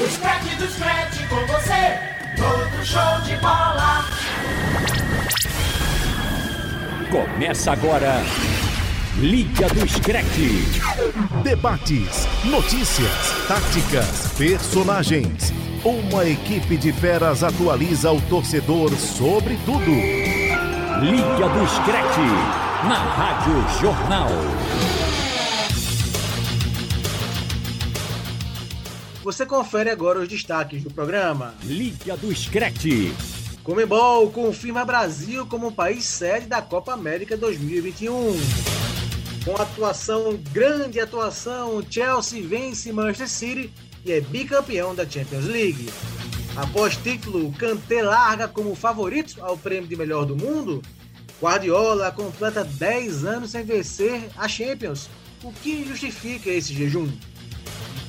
O scratch do scratch com você, todo show de bola. Começa agora. Liga do Screte. Debates, notícias, táticas, personagens. Uma equipe de feras atualiza o torcedor sobre tudo. Liga do Screte. Na Rádio Jornal. Você confere agora os destaques do programa. Liga do Screte. Comebol confirma Brasil como país sede da Copa América 2021. Com atuação, grande atuação, Chelsea vence Manchester City e é bicampeão da Champions League. Após título, Kanté larga como favorito ao prêmio de melhor do mundo. Guardiola completa 10 anos sem vencer a Champions. O que justifica esse jejum?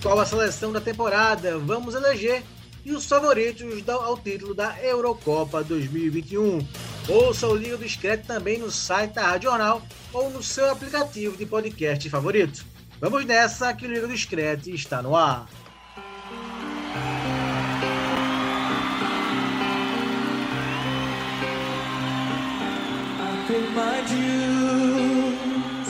Qual a seleção da temporada vamos eleger e os favoritos ao título da Eurocopa 2021. Ouça o Liga do Discreto também no site da Rádio Jornal ou no seu aplicativo de podcast favorito. Vamos nessa que o Liga do Discreto está no ar. my dues,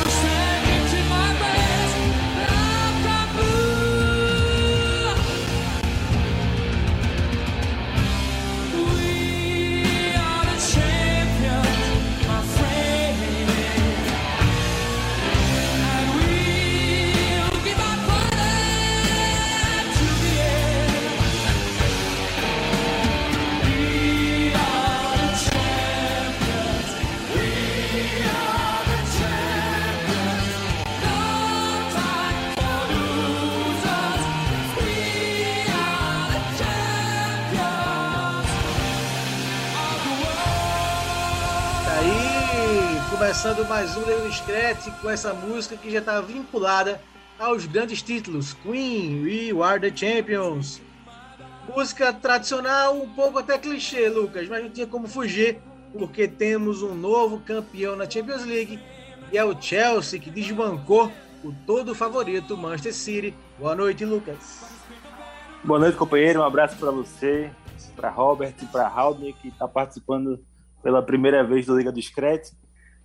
Começando mais um Leon Scratch com essa música que já está vinculada aos grandes títulos Queen We Are the Champions. Música tradicional, um pouco até clichê, Lucas, mas não tinha como fugir, porque temos um novo campeão na Champions League e é o Chelsea que desbancou o todo favorito Manchester City. Boa noite, Lucas. Boa noite, companheiro. Um abraço para você, para Robert e para Haldner, que está participando pela primeira vez do Liga do Scratch.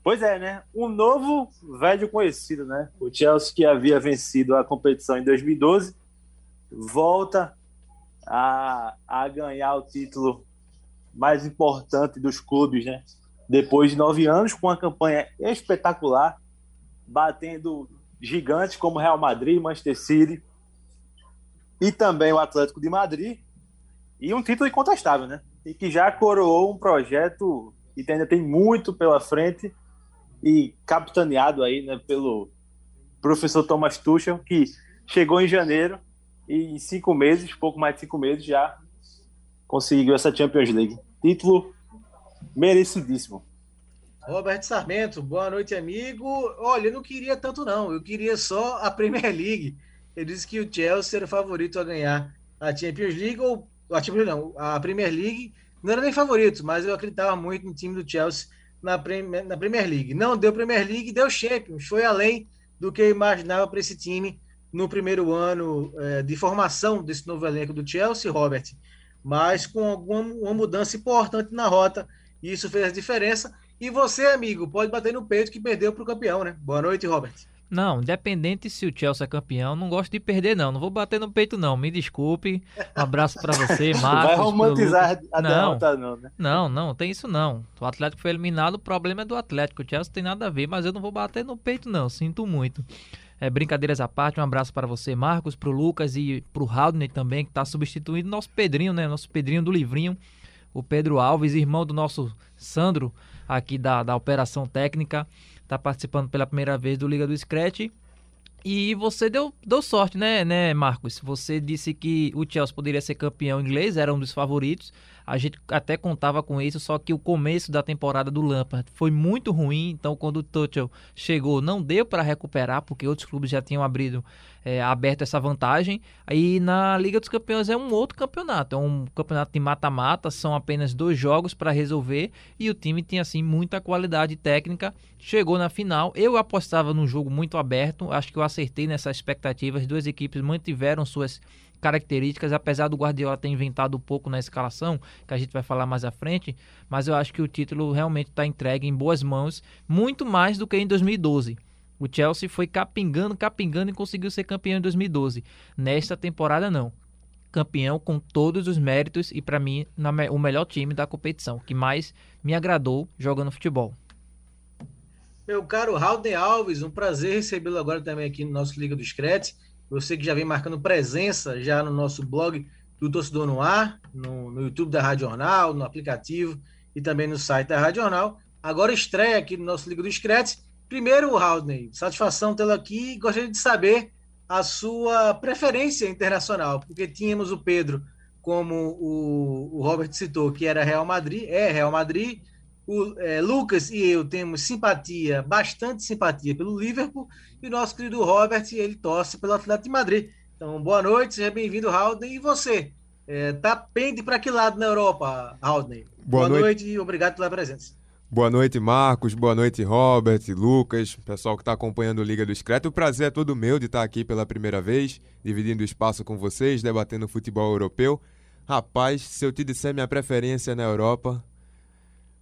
Pois é, né? Um novo velho conhecido, né? O Chelsea que havia vencido a competição em 2012 volta a, a ganhar o título mais importante dos clubes, né? Depois de nove anos, com uma campanha espetacular, batendo gigantes como Real Madrid, Manchester City e também o Atlético de Madrid, e um título incontestável, né? E que já coroou um projeto que ainda tem muito pela frente e capitaneado aí né, pelo professor Thomas Tuchel, que chegou em janeiro e em cinco meses, pouco mais de cinco meses, já conseguiu essa Champions League. Título merecidíssimo. Roberto Sarmento, boa noite, amigo. Olha, eu não queria tanto, não. Eu queria só a Premier League. Ele disse que o Chelsea era o favorito a ganhar a Champions League, ou a Champions não, a Premier League não era nem favorito, mas eu acreditava muito no time do Chelsea na, Premier, na Premier League. Não deu Premier League, deu Champions. Foi além do que eu imaginava para esse time no primeiro ano é, de formação desse novo elenco do Chelsea, Robert. Mas com alguma uma mudança importante na rota, isso fez a diferença. E você, amigo, pode bater no peito que perdeu para o campeão, né? Boa noite, Robert. Não, independente se o Chelsea é campeão, não gosto de perder, não. Não vou bater no peito, não. Me desculpe. Um abraço para você, Marcos. Vai romantizar a não, derrota, não, né? Não, não, tem isso não. O Atlético foi eliminado, o problema é do Atlético. O Chelsea tem nada a ver, mas eu não vou bater no peito, não. Sinto muito. É, brincadeiras à parte, um abraço para você, Marcos, para o Lucas e para o Haldner também, que está substituindo nosso Pedrinho, né? Nosso Pedrinho do Livrinho, o Pedro Alves, irmão do nosso Sandro, aqui da, da Operação Técnica está participando pela primeira vez do Liga do Scratch. E você deu, deu sorte, né, né, Marcos? Você disse que o Chelsea poderia ser campeão inglês, era um dos favoritos. A gente até contava com isso, só que o começo da temporada do Lampard foi muito ruim. Então, quando o Tuchel chegou, não deu para recuperar, porque outros clubes já tinham abrido, é, aberto essa vantagem. Aí na Liga dos Campeões é um outro campeonato, é um campeonato de mata-mata, são apenas dois jogos para resolver e o time tem assim muita qualidade técnica. Chegou na final, eu apostava num jogo muito aberto, acho que eu acertei nessas expectativas. As duas equipes mantiveram suas características, apesar do Guardiola ter inventado um pouco na escalação, que a gente vai falar mais à frente, mas eu acho que o título realmente está entregue em boas mãos, muito mais do que em 2012. O Chelsea foi capingando, capingando e conseguiu ser campeão em 2012. Nesta temporada, não. Campeão com todos os méritos e, para mim, na, o melhor time da competição, que mais me agradou jogando futebol. Meu caro Raulden Alves, um prazer recebê-lo agora também aqui no nosso Liga do Screte. Você que já vem marcando presença já no nosso blog do Torcedor no Ar, no, no YouTube da Rádio Jornal, no aplicativo e também no site da Rádio Jornal. Agora estreia aqui no nosso Liga do Screte. Primeiro, Haldney, satisfação tê-lo aqui. Gostaria de saber a sua preferência internacional, porque tínhamos o Pedro, como o, o Robert citou, que era Real Madrid, é Real Madrid, o é, Lucas e eu temos simpatia, bastante simpatia pelo Liverpool, e o nosso querido Robert, ele torce pelo Atlético de Madrid. Então, boa noite, seja bem-vindo, Haldane. E você, é, tá pende para que lado na Europa, Haldane? Boa, boa noite. noite e obrigado pela presença. Boa noite, Marcos. Boa noite, Robert, Lucas, pessoal que está acompanhando o Liga do Excreto. O prazer é todo meu de estar aqui pela primeira vez, dividindo espaço com vocês, debatendo futebol europeu. Rapaz, se eu te disser minha preferência na Europa,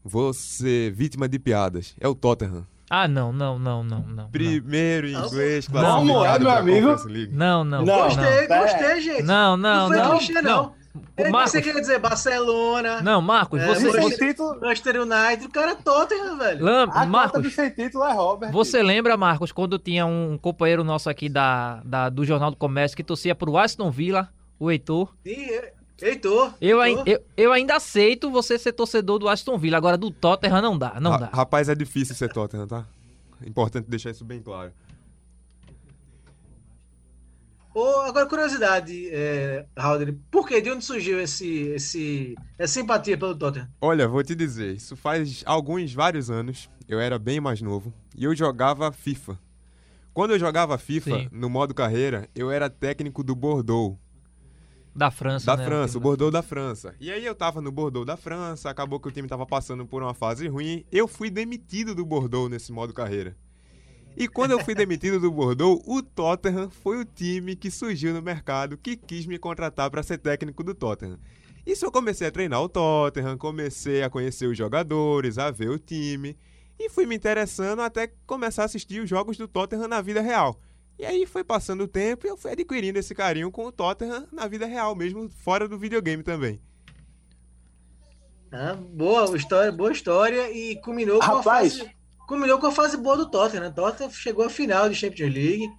vou ser vítima de piadas. É o Tottenham. Ah, não, não, não, não, não. Primeiro não. inglês classificado não, é, meu amigo. Não, não, não. Gostei, não. gostei, gente. Não, não, não. Não, clichê, não. não. Marcos... Você quer dizer Barcelona? Não, Marcos, é, você... Manchester, título... Manchester United, o cara é Tottenham, velho. Lam... A Marcos, do sem título é Robert. Você lembra, Marcos, quando tinha um companheiro nosso aqui da, da, do Jornal do Comércio que torcia pro Aston Villa, o Heitor? Sim, Heitor. Eu, Heitor. eu, eu, ainda aceito você ser torcedor do Aston Villa, agora do Tottenham não dá, não Ra dá. Rapaz, é difícil ser Tottenham, tá? É importante deixar isso bem claro. Oh, agora, curiosidade, é, Halder, por que? De onde surgiu esse, esse, essa simpatia pelo Tottenham? Olha, vou te dizer, isso faz alguns, vários anos, eu era bem mais novo, e eu jogava FIFA. Quando eu jogava FIFA, Sim. no modo carreira, eu era técnico do Bordeaux. Da França, Da né? França, o Bordeaux da França. E aí eu tava no Bordeaux da França, acabou que o time tava passando por uma fase ruim, eu fui demitido do Bordeaux nesse modo carreira. E quando eu fui demitido do Bordeaux, o Tottenham foi o time que surgiu no mercado que quis me contratar para ser técnico do Tottenham. Isso eu comecei a treinar o Tottenham, comecei a conhecer os jogadores, a ver o time e fui me interessando até começar a assistir os jogos do Tottenham na vida real. E aí foi passando o tempo e eu fui adquirindo esse carinho com o Tottenham na vida real, mesmo fora do videogame também. Ah, boa história, boa história e culminou Rapaz, com a fase culminou com a fase boa do Tottenham. Né? Tottenham chegou à final de Champions League,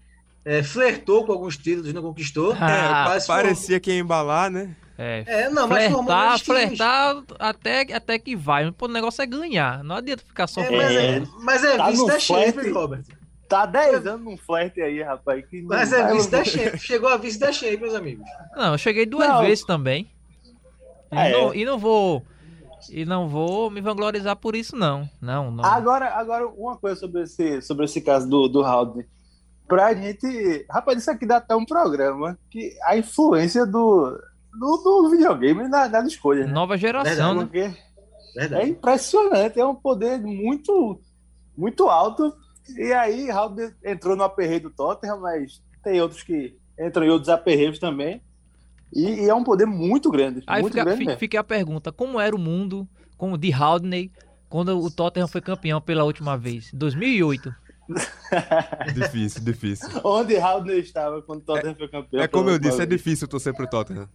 é, flertou com alguns títulos, não conquistou. Ah, é, parecia que ia embalar, né? É, é não, flertar, mas flertar até, até que vai. O negócio é ganhar. Não adianta ficar só é, mas, é, mas é tá vice da Champions, Robert. Tá 10 anos num flerte aí, rapaz. Que mas é vice da Champions. Chegou a vice da Champions, amigos. Não, eu cheguei duas não. vezes também. E, ah, não, é. e não vou e não vou me vangloriar por isso, não. Não, não. Agora, agora uma coisa sobre esse, sobre esse caso do, do Haldane. Pra gente. Rapaz, isso aqui dá até um programa que a influência do, do, do videogame na, na escolha. Né? Nova geração, Verdade, né? Verdade. É impressionante, é um poder muito, muito alto. E aí, Haldane entrou no aperreio do Tottenham, mas tem outros que entram em outros aperreios também. E, e, é um poder muito grande. Aí muito fica, grande fica a pergunta: como era o mundo com de Haldney quando o Tottenham foi campeão pela última vez? 2008. difícil, difícil. Onde Haldney estava quando o Tottenham é, foi campeão? É como eu disse, é difícil torcer pro Tottenham.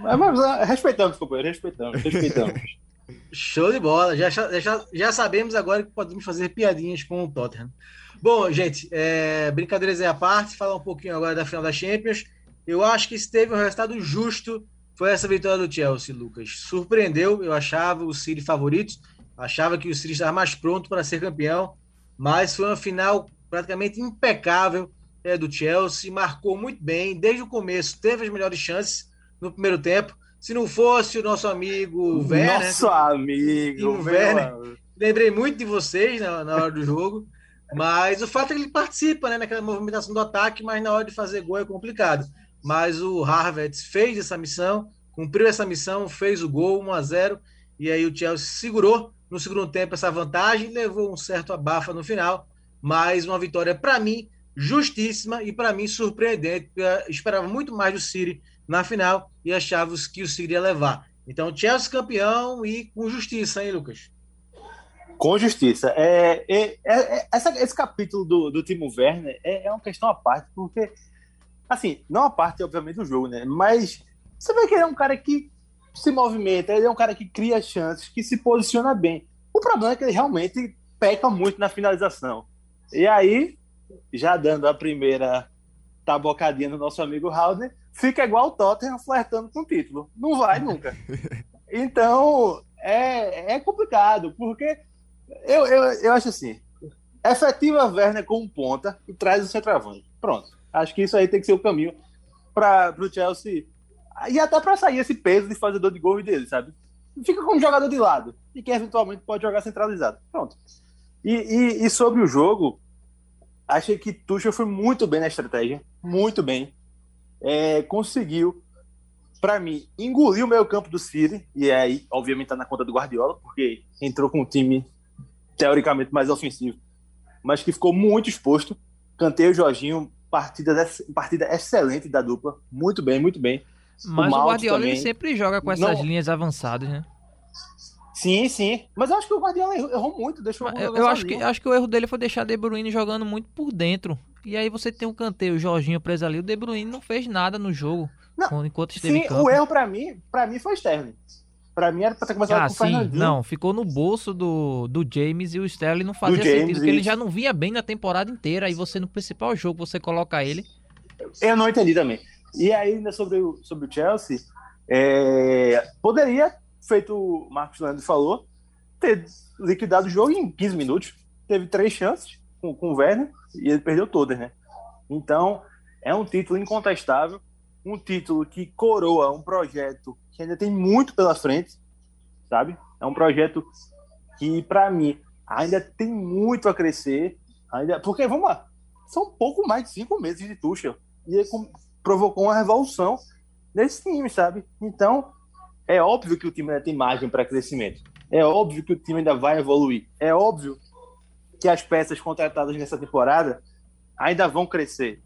Mas, mas ah, respeitamos, companheiro, respeitamos, respeitamos. Show de bola. Já, já, já sabemos agora que podemos fazer piadinhas com o Tottenham. Bom, gente, é, brincadeiras à parte, falar um pouquinho agora da final da Champions. Eu acho que esteve um resultado justo. Foi essa vitória do Chelsea, Lucas. Surpreendeu, eu achava o City favorito, achava que o City estava mais pronto para ser campeão, mas foi uma final praticamente impecável é, do Chelsea, marcou muito bem, desde o começo teve as melhores chances no primeiro tempo. Se não fosse o nosso amigo Werner, Nosso amigo, Werner? amigo. lembrei muito de vocês na, na hora do jogo. Mas o fato é que ele participa né, naquela movimentação do ataque, mas na hora de fazer gol é complicado. Mas o Harvard fez essa missão, cumpriu essa missão, fez o gol 1 a 0 e aí o Chelsea segurou no segundo tempo essa vantagem, levou um certo abafa no final, mas uma vitória para mim justíssima e para mim surpreendente. Eu esperava muito mais do City na final e achava que o City ia levar. Então, Chelsea campeão e com justiça, hein, Lucas? Com justiça. É, é- é- é- essa- esse capítulo do, do Timo Werner é, é uma questão à parte, porque, assim, não a parte, obviamente, do jogo, né? Mas você vê que ele é um cara que se movimenta, ele é um cara que cria chances, que se posiciona bem. O problema é que ele realmente peca muito na finalização. E aí, já dando a primeira tabocadinha no nosso amigo Haldner, fica igual o Tottenham flertando com o título. Não vai nunca. Então, é, é complicado, porque eu, eu, eu acho assim, efetiva Werner como ponta e traz o centroavante. Pronto. Acho que isso aí tem que ser o caminho para o Chelsea. E até para sair esse peso de fazedor de gols dele, sabe? Fica como jogador de lado e que eventualmente pode jogar centralizado. Pronto. E, e, e sobre o jogo, achei que Tuchel foi muito bem na estratégia, muito bem. É, conseguiu, para mim, engolir o meio campo do City, e aí, obviamente, tá na conta do Guardiola, porque entrou com um time teoricamente mais ofensivo, mas que ficou muito exposto. Cantei o Jorginho, partida, partida excelente da dupla, muito bem, muito bem. Mas o, Mount Guardiola sempre joga com essas Não- linhas avançadas, né? Sim, sim. Mas eu acho que o Guardiola errou, muito, deixou o Eu, eu acho, que, acho que o erro dele foi deixar De Bruyne jogando muito por dentro. E aí você tem um canteio, o Jorginho preso ali. O De Bruyne não fez nada no jogo Não, enquanto esteve Sim, o erro pra mim, para mim foi Sterling. Pra mim era pra ter começado Ah, com o Fernandinho. não, ficou no bolso do, do James e o Sterling não fazia James, sentido, porque ele já não vinha bem na temporada inteira. Aí você no principal jogo você coloca ele. Eu não entendi também. E aí, ainda sobre o, sobre o Chelsea, é, poderia, feito o Marcos Leandro falou, ter liquidado o jogo em 15 minutos. Teve três chances com, com o Werner e ele perdeu todas, né? Então, é um título incontestável, um título que coroa um projeto que ainda tem muito pela frente, sabe? É um projeto que, para mim, ainda tem muito a crescer. Ainda, porque, vamos lá, são pouco mais de cinco meses de Tuchel. E ele provocou uma revolução nesse time, sabe? Então, é óbvio que o time ainda tem margem para crescimento. É óbvio que o time ainda vai evoluir. É óbvio que as peças contratadas nessa temporada ainda vão crescer.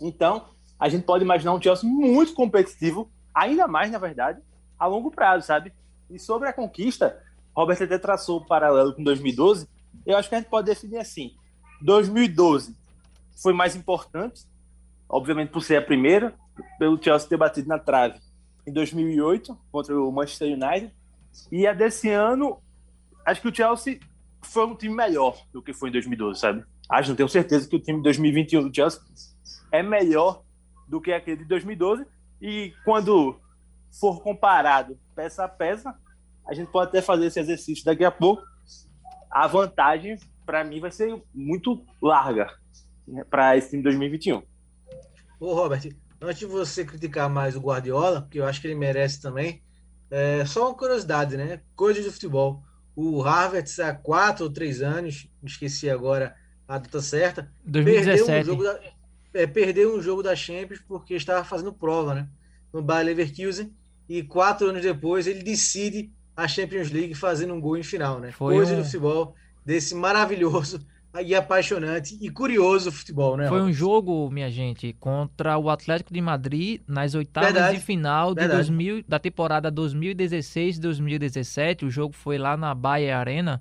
Então, a gente pode imaginar um Chelsea muito competitivo, ainda mais, na verdade, a longo prazo, sabe? E sobre a conquista, Robert até traçou o paralelo com 2012. Eu acho que a gente pode definir assim: 2012 foi mais importante, obviamente por ser a primeira, pelo Chelsea ter batido na trave em 2008 contra o Manchester United. E a desse ano, acho que o Chelsea foi um time melhor do que foi em 2012, sabe? Acho, não tenho certeza que o time de 2021 do Chelsea é melhor do que aquele de 2012. E quando for comparado peça a peça, a gente pode até fazer esse exercício daqui a pouco. A vantagem, para mim, vai ser muito larga para esse time de 2021. Ô, Robert, antes de você criticar mais o Guardiola, porque eu acho que ele merece também, é só uma curiosidade, né? Coisa de futebol. O Harvard, há quatro ou três anos, esqueci agora a data certa, perdeu um 2017. jogo da, é, perdeu um jogo da Champions porque estava fazendo prova, né? No Bayer Leverkusen, e quatro anos depois ele decide a Champions League fazendo um gol em final, né? Foi Coisa um- do futebol, desse maravilhoso e apaixonante e curioso futebol, né? Foi um jogo, minha gente, contra o Atlético de Madrid nas oitavas Verdade. de final de Verdade. 2000, da temporada 2016-2017. O jogo foi lá na Bayer Arena,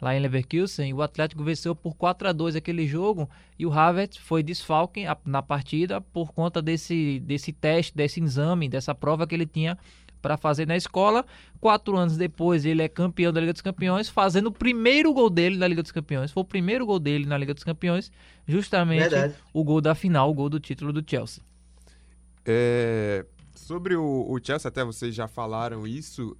lá em Leverkusen. E o Atlético venceu por 4 a 2 aquele jogo. E o Havertz foi desfalque na partida por conta desse, desse teste, desse exame, dessa prova que ele tinha para fazer na escola. Quatro anos depois, ele é campeão da Liga dos Campeões, fazendo o primeiro gol dele na Liga dos Campeões. Foi o primeiro gol dele na Liga dos Campeões, justamente Verdade. o gol da final, o gol do título do Chelsea. É, sobre o, o Chelsea, até vocês já falaram isso.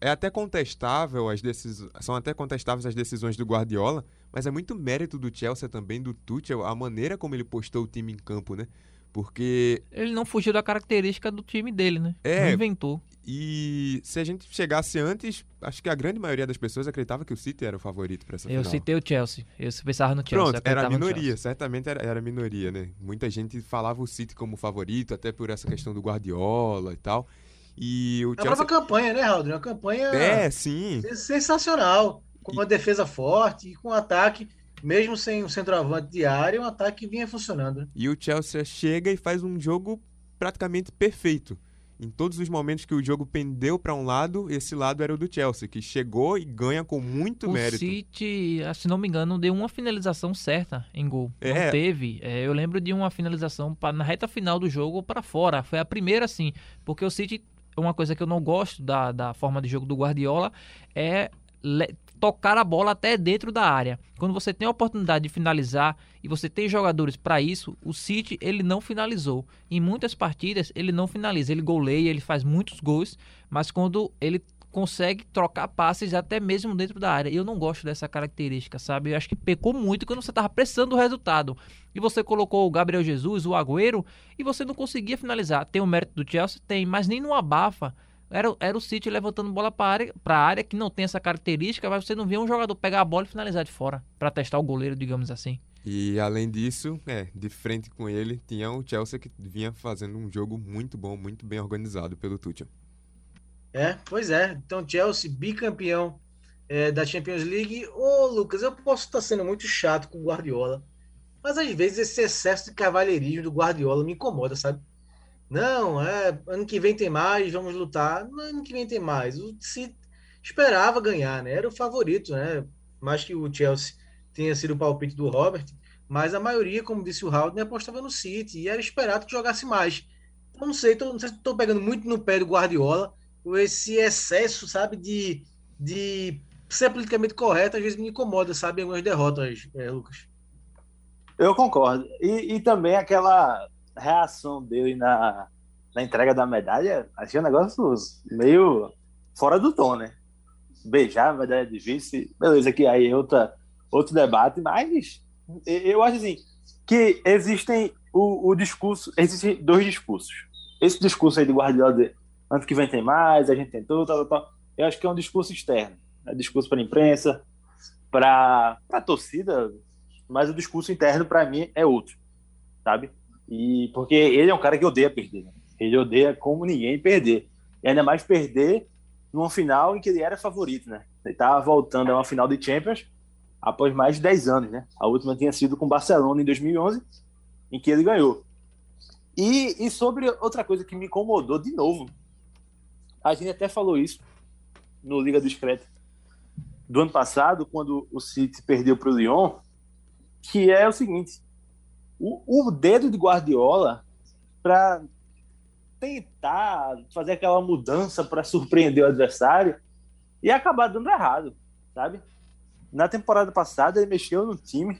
É até contestável as decisões, são até contestáveis as decisões do Guardiola, mas é muito mérito do Chelsea também, do Tuchel, a maneira como ele postou o time em campo, né? Porque Ele não fugiu da característica do time dele, né? É. Não inventou. E se a gente chegasse antes, acho que a grande maioria das pessoas acreditava que o City era o favorito para essa Eu final. citei o Chelsea. Eu pensava no Chelsea. Pronto, eu era a minoria, certamente era, era a minoria, né? Muita gente falava o City como favorito, até por essa questão do Guardiola e tal. E o A própria Chelsea. campanha, né, Raul? Uma campanha É, sim. sensacional. Com uma defesa forte e com um ataque, mesmo sem um centroavante de área, um ataque que vinha funcionando. E o Chelsea chega e faz um jogo praticamente perfeito. Em todos os momentos que o jogo pendeu para um lado, esse lado era o do Chelsea, que chegou e ganha com muito O mérito. City, ah, se não me engano, deu uma finalização certa em gol. É. Não teve. É, eu lembro de uma finalização pra- na reta final do jogo para fora. Foi a primeira, sim. Porque o City, uma coisa que eu não gosto da, da forma de jogo do Guardiola é tocar a bola até dentro da área. Quando você tem a oportunidade de finalizar e você tem jogadores para isso, o City ele não finalizou. Em muitas partidas ele não finaliza, ele goleia, ele faz muitos gols, mas quando ele consegue trocar passes até mesmo dentro da área. Eu não gosto dessa característica, sabe? Eu acho que pecou muito quando você tava pressando o resultado. E você colocou o Gabriel Jesus, o Agüero, e você não conseguia finalizar. Tem o mérito do Chelsea? Tem, mas nem no abafa. Era, era o City levantando bola para área, pra área que não tem essa característica, mas você não vê um jogador pegar a bola e finalizar de fora, para testar o goleiro, digamos assim. E além disso, é, de frente com ele, tinha o Chelsea que vinha fazendo um jogo muito bom, muito bem organizado pelo Tuchel. É, pois é. Então, Chelsea, bicampeão é, da Champions League. Ô, Lucas, eu posso estar sendo muito chato com o Guardiola, mas às vezes esse excesso de cavalheirismo do Guardiola me incomoda, sabe? Não, é, ano que vem tem mais, vamos lutar. Não, ano que vem tem mais. O City esperava ganhar, né? Era o favorito, né? Mais que o Chelsea tenha sido o palpite do Robert, mas a maioria, como disse o Haldane, apostava no City e era esperado que jogasse mais. Então, não sei, tô, não sei se estou pegando muito no pé do Guardiola, ou esse excesso, sabe, de, de ser politicamente correto, às vezes me incomoda, sabe, algumas derrotas, é, Lucas. Eu concordo. E, e também aquela reação dele na, na entrega da medalha, achei um negócio meio fora do tom, né? Beijar a medalha de vice, beleza, que aí é outra, outro debate, mas eu acho assim, que existem o, o discurso, existem dois discursos. Esse discurso aí de Guardiola de ano que vem tem mais, a gente tentou, tal, tal, tal. Eu acho que é um discurso externo. É discurso para a imprensa, para a torcida, mas o discurso interno para mim é outro, sabe? E porque ele é um cara que odeia perder. Né? Ele odeia como ninguém perder. E ainda mais perder numa final em que ele era favorito, né? Ele estava voltando a uma final de Champions após mais de 10 anos, né? A última tinha sido com o Barcelona em 2011, em que ele ganhou. E, e sobre outra coisa que me incomodou de novo, a gente até falou isso no Liga do Discreto do ano passado, quando o City perdeu para o Lyon, que é o seguinte: o, o dedo de Guardiola para tentar fazer aquela mudança para surpreender o adversário e acabar dando errado, sabe? Na temporada passada ele mexeu no time,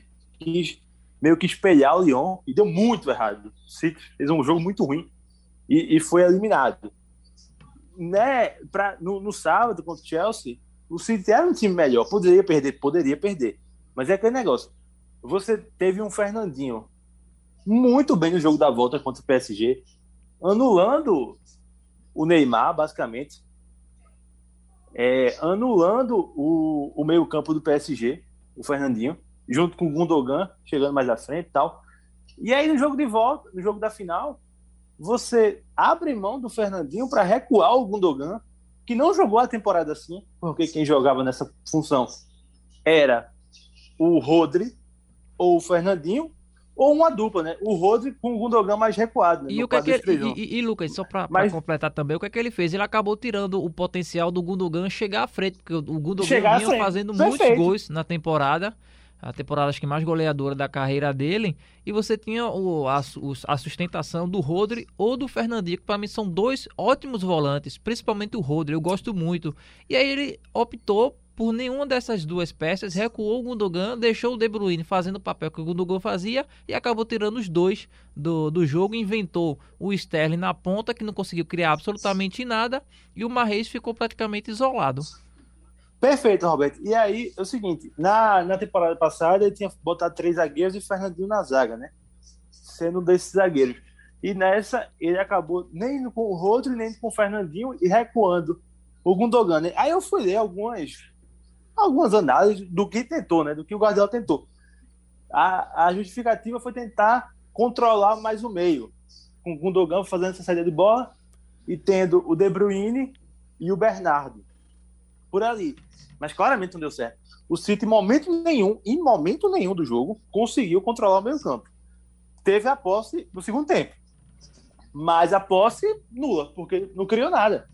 meio que espelhar o Lyon e deu muito errado. Fez um jogo muito ruim e, e foi eliminado. Né, pra, no, no sábado contra o Chelsea, o City era um time melhor, poderia perder, poderia perder. Mas é aquele negócio. Você teve um Fernandinho muito bem no jogo da volta contra o PSG, anulando o Neymar, basicamente. É, anulando o, o meio-campo do PSG, o Fernandinho, junto com o Gundogan, chegando mais à frente e tal. E aí, no jogo de volta, no jogo da final, você abre mão do Fernandinho para recuar o Gundogan, que não jogou a temporada assim, porque quem jogava nessa função era o Rodri ou o Fernandinho, ou uma dupla, né? O Rodri com o Gundogan mais recuado. Né? E, o que é que ele, e, e- Lucas, só pra Mas- completar também, o que é que ele fez? Ele acabou tirando o potencial do Gundogan chegar à frente, porque o Gundogan Chegar vinha fazendo Perfeito. muitos gols na temporada, a temporada acho que mais goleadora da carreira dele, e você tinha o, a, a sustentação do Rodri ou do Fernandinho, que para mim são dois ótimos volantes, principalmente o Rodri, eu gosto muito. E aí ele optou por nenhuma dessas duas peças, recuou o Gundogan, deixou o De Bruyne fazendo o papel que o Gundogan fazia e acabou tirando os dois do, do jogo, inventou o Sterling na ponta, que não conseguiu criar absolutamente nada, e o Marreis ficou praticamente isolado. Perfeito, Roberto. E aí, é o seguinte, na, na temporada passada ele tinha botado três zagueiros e Fernandinho na zaga, né? Sendo um desses zagueiros. E nessa, ele acabou nem com o Rodri, nem com o Fernandinho e recuando o Gundogan. né? Aí eu fui ler algumas, algumas análises do que tentou, né? Do que o Guardiola tentou. A, a justificativa foi tentar controlar mais o meio, com o Gundogan fazendo essa saída de bola e tendo o De Bruyne e o Bernardo por ali. Mas claramente não deu certo. O City, em momento nenhum, em momento nenhum do jogo, conseguiu controlar o meio campo. Teve a posse no segundo tempo. Mas a posse nula, porque não criou nada.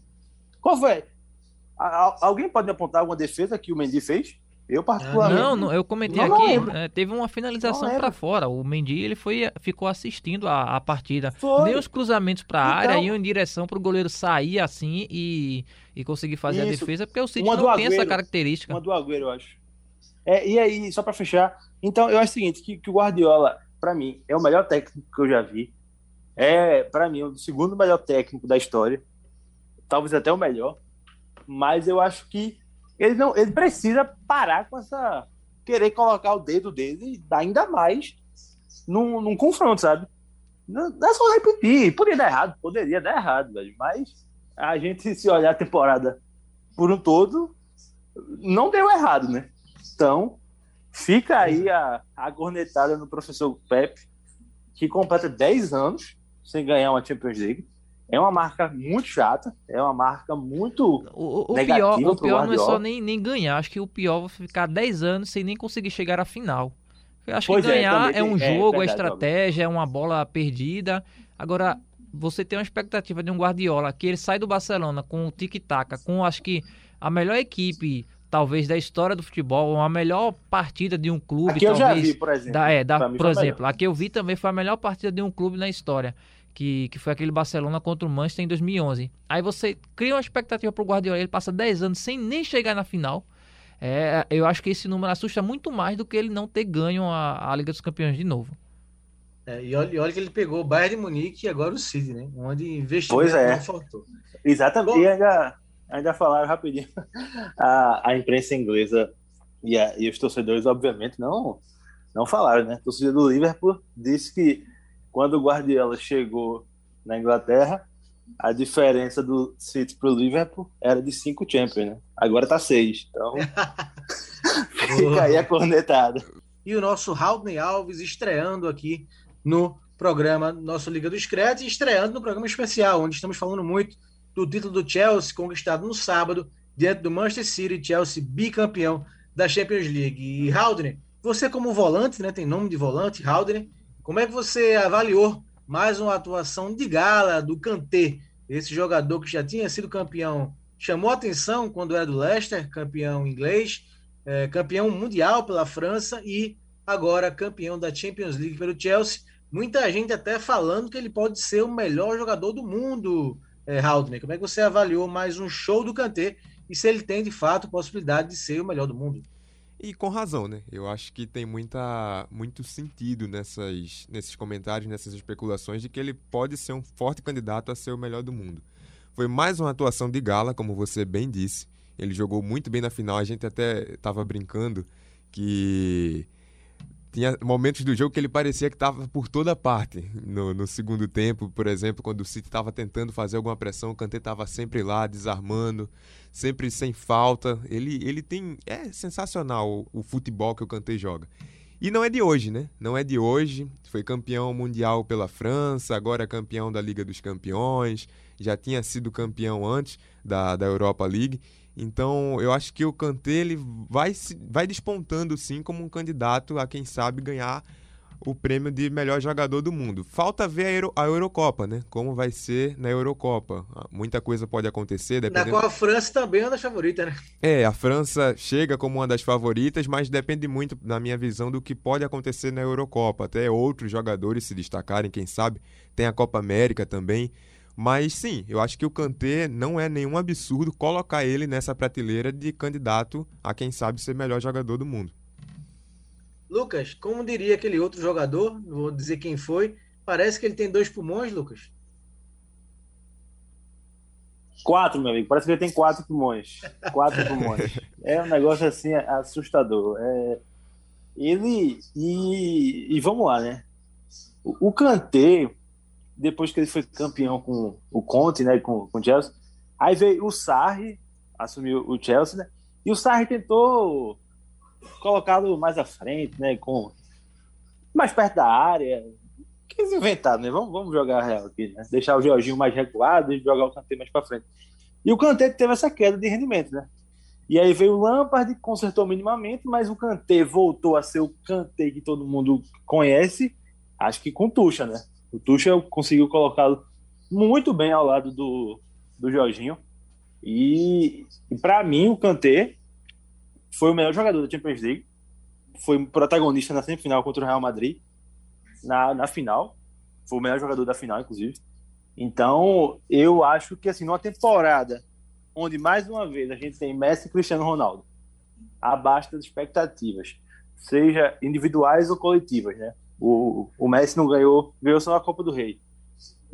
Qual foi? A- a- alguém pode me apontar alguma defesa que o Mendy fez? Eu, particularmente. Não, não, eu comentei Não, não aqui, lembro. é, teve uma Não finalização pra fora. O Mendy ele foi, ficou assistindo a, a partida. Foi. Nem os cruzamentos pra Então- área iam em direção pro goleiro sair assim e, e conseguir fazer a Isso. defesa, porque o City Uma não tem essa Agüero. característica. Uma do Agüero, eu acho. É, e aí, só para fechar, então eu acho o seguinte, que, que o Guardiola, para mim, é o melhor técnico que eu já vi. É, para mim, o segundo melhor técnico da história. Talvez até o melhor. Mas eu acho que ele não, ele precisa parar com essa querer colocar o dedo dele ainda mais num, num confronto, sabe? Não, não é só repetir, poderia dar errado, poderia dar errado, velho, mas a gente se olhar a temporada por um todo, não deu errado, né? Então, fica aí a, a cornetada no professor Pepe, que completa 10 anos sem ganhar uma Champions League. É uma marca muito chata, é uma marca muito. O, o Negativa pior, o pior não é só nem, nem ganhar, acho que o pior é ficar 10 anos sem nem conseguir chegar à final. Eu acho Pois que é, ganhar também é, um tem- é, jogo, é verdade, estratégia, é uma bola perdida. Agora, você tem uma expectativa de um Guardiola que ele sai do Barcelona com o tic-tac, com acho que a melhor equipe, talvez, da história do futebol, a melhor partida de um clube, Aqui eu já talvez. vi, por exemplo. Da, é, da, por melhor. exemplo, a que eu vi também foi a melhor partida de um clube na história, que, que foi aquele Barcelona contra o Manchester em 2011. Aí você cria uma expectativa pro Guardiola, ele passa 10 anos sem nem chegar na final. É, eu acho que esse número assusta muito mais do que ele não ter ganho a, a Liga dos Campeões de novo. É, e, olha, e olha que ele pegou o Bayern de Munique e agora o City, né? Onde investimento Pois é. não faltou. Exatamente. Bom. E ainda, ainda falaram rapidinho. A, a imprensa inglesa e, a- e os torcedores, obviamente, não, não falaram, né? O torcedor do Liverpool disse que quando o Guardiola chegou na Inglaterra, a diferença do City pro Liverpool era de cinco Champions, né? Agora tá seis. Então, fica aí a cornetada. E o nosso Haldney Alves estreando aqui no programa Nosso Liga do Scratch, e estreando no programa especial, onde estamos falando muito do título do Chelsea, conquistado no sábado, diante do Manchester City, Chelsea bicampeão da Champions League. E Haldner, você como volante, né, tem nome de volante, Haldner, como é que você avaliou mais uma atuação de gala do Kanté, esse jogador que já tinha sido campeão, chamou atenção quando era do Leicester, campeão inglês, é, campeão mundial pela França e agora campeão da Champions League pelo Chelsea. Muita gente até falando que ele pode ser o melhor jogador do mundo, é, Haldner. Como é que você avaliou mais um show do Kanté e se ele tem de fato possibilidade de ser o melhor do mundo? E com razão, né? Eu acho que tem muita, muito sentido nessas, nesses comentários, nessas especulações de que ele pode ser um forte candidato a ser o melhor do mundo. Foi mais uma atuação de gala, como você bem disse. Ele jogou muito bem na final. A gente até estava brincando que tinha momentos do jogo que ele parecia que estava por toda parte. No, no segundo tempo, por exemplo, quando o City estava tentando fazer alguma pressão, o Kanté estava sempre lá, desarmando, sempre sem falta. Ele, ele tem. É sensacional o, o futebol que o Kanté joga. E não é de hoje, né? Não é de hoje. Foi campeão mundial pela França, agora é campeão da Liga dos Campeões, já tinha sido campeão antes da, da Europa League. Então, eu acho que o Kanté ele vai, vai despontando sim como um candidato a quem sabe ganhar o prêmio de melhor jogador do mundo. Falta ver a, Euro- a Eurocopa, né? Como vai ser na Eurocopa. Ah, Muita coisa pode acontecer, dependendo. qual a França também é uma das favoritas, né? É, a França chega como uma das favoritas, mas depende muito, na minha visão, do que pode acontecer na Eurocopa. Até outros jogadores se destacarem, quem sabe. Tem a Copa América também. Mas sim, eu acho que o Kanté não é nenhum absurdo colocar ele nessa prateleira de candidato a quem sabe ser melhor jogador do mundo. Lucas, como diria aquele outro jogador, não vou dizer quem foi, parece que ele tem dois pulmões, Lucas. Quatro, meu amigo. Parece que ele tem quatro pulmões. Quatro pulmões. É um negócio assim assustador. É... Ele. E, e vamos lá, né? O, o Kanté, depois que ele foi campeão com o Conte, né, com, com o Chelsea. Aí veio o Sarri, assumiu o Chelsea, né? E o Sarri tentou colocá-lo mais à frente, né, com mais perto da área. Que eles inventaram, né? Vamos, vamos jogar real aqui, né? Deixar o Jorginho mais recuado e jogar o Kanté mais para frente. E o Kanté teve essa queda de rendimento, né? E aí veio o Lampard, consertou minimamente, mas o Kanté voltou a ser o Kanté que todo mundo conhece, acho que com Tucha, né? O Tucha conseguiu colocá-lo muito bem ao lado do, do Jorginho. E, e para mim, o Kanté foi o melhor jogador da Champions League. Foi protagonista na semifinal contra o Real Madrid. Na, na final. Foi o melhor jogador da final, inclusive. Então, eu acho que, assim, numa temporada onde, mais uma vez, a gente tem Messi e Cristiano Ronaldo abaixo das expectativas, seja individuais ou coletivas, né? O, o Messi não ganhou, ganhou só a Copa do Rei.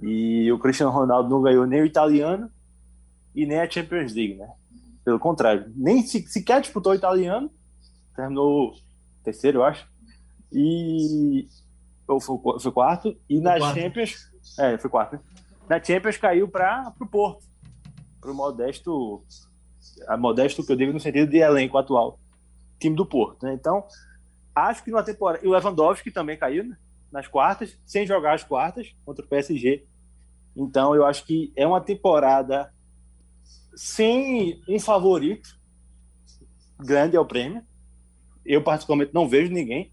E o Cristiano Ronaldo não ganhou nem o italiano e nem a Champions League, né? Pelo contrário, nem se, sequer disputou o italiano, terminou terceiro, eu acho. E ou foi, foi quarto e na quarto. Champions, é, foi quarto. Né? Na Champions caiu para o Porto, para o modesto, a modesto que eu digo no sentido de elenco atual, time do Porto. Né? Então, acho que numa temporada. E o Lewandowski também caiu né? nas quartas, sem jogar as quartas contra o PSG. Então, eu acho que é uma temporada sem um favorito grande ao prêmio. Eu, particularmente, não vejo ninguém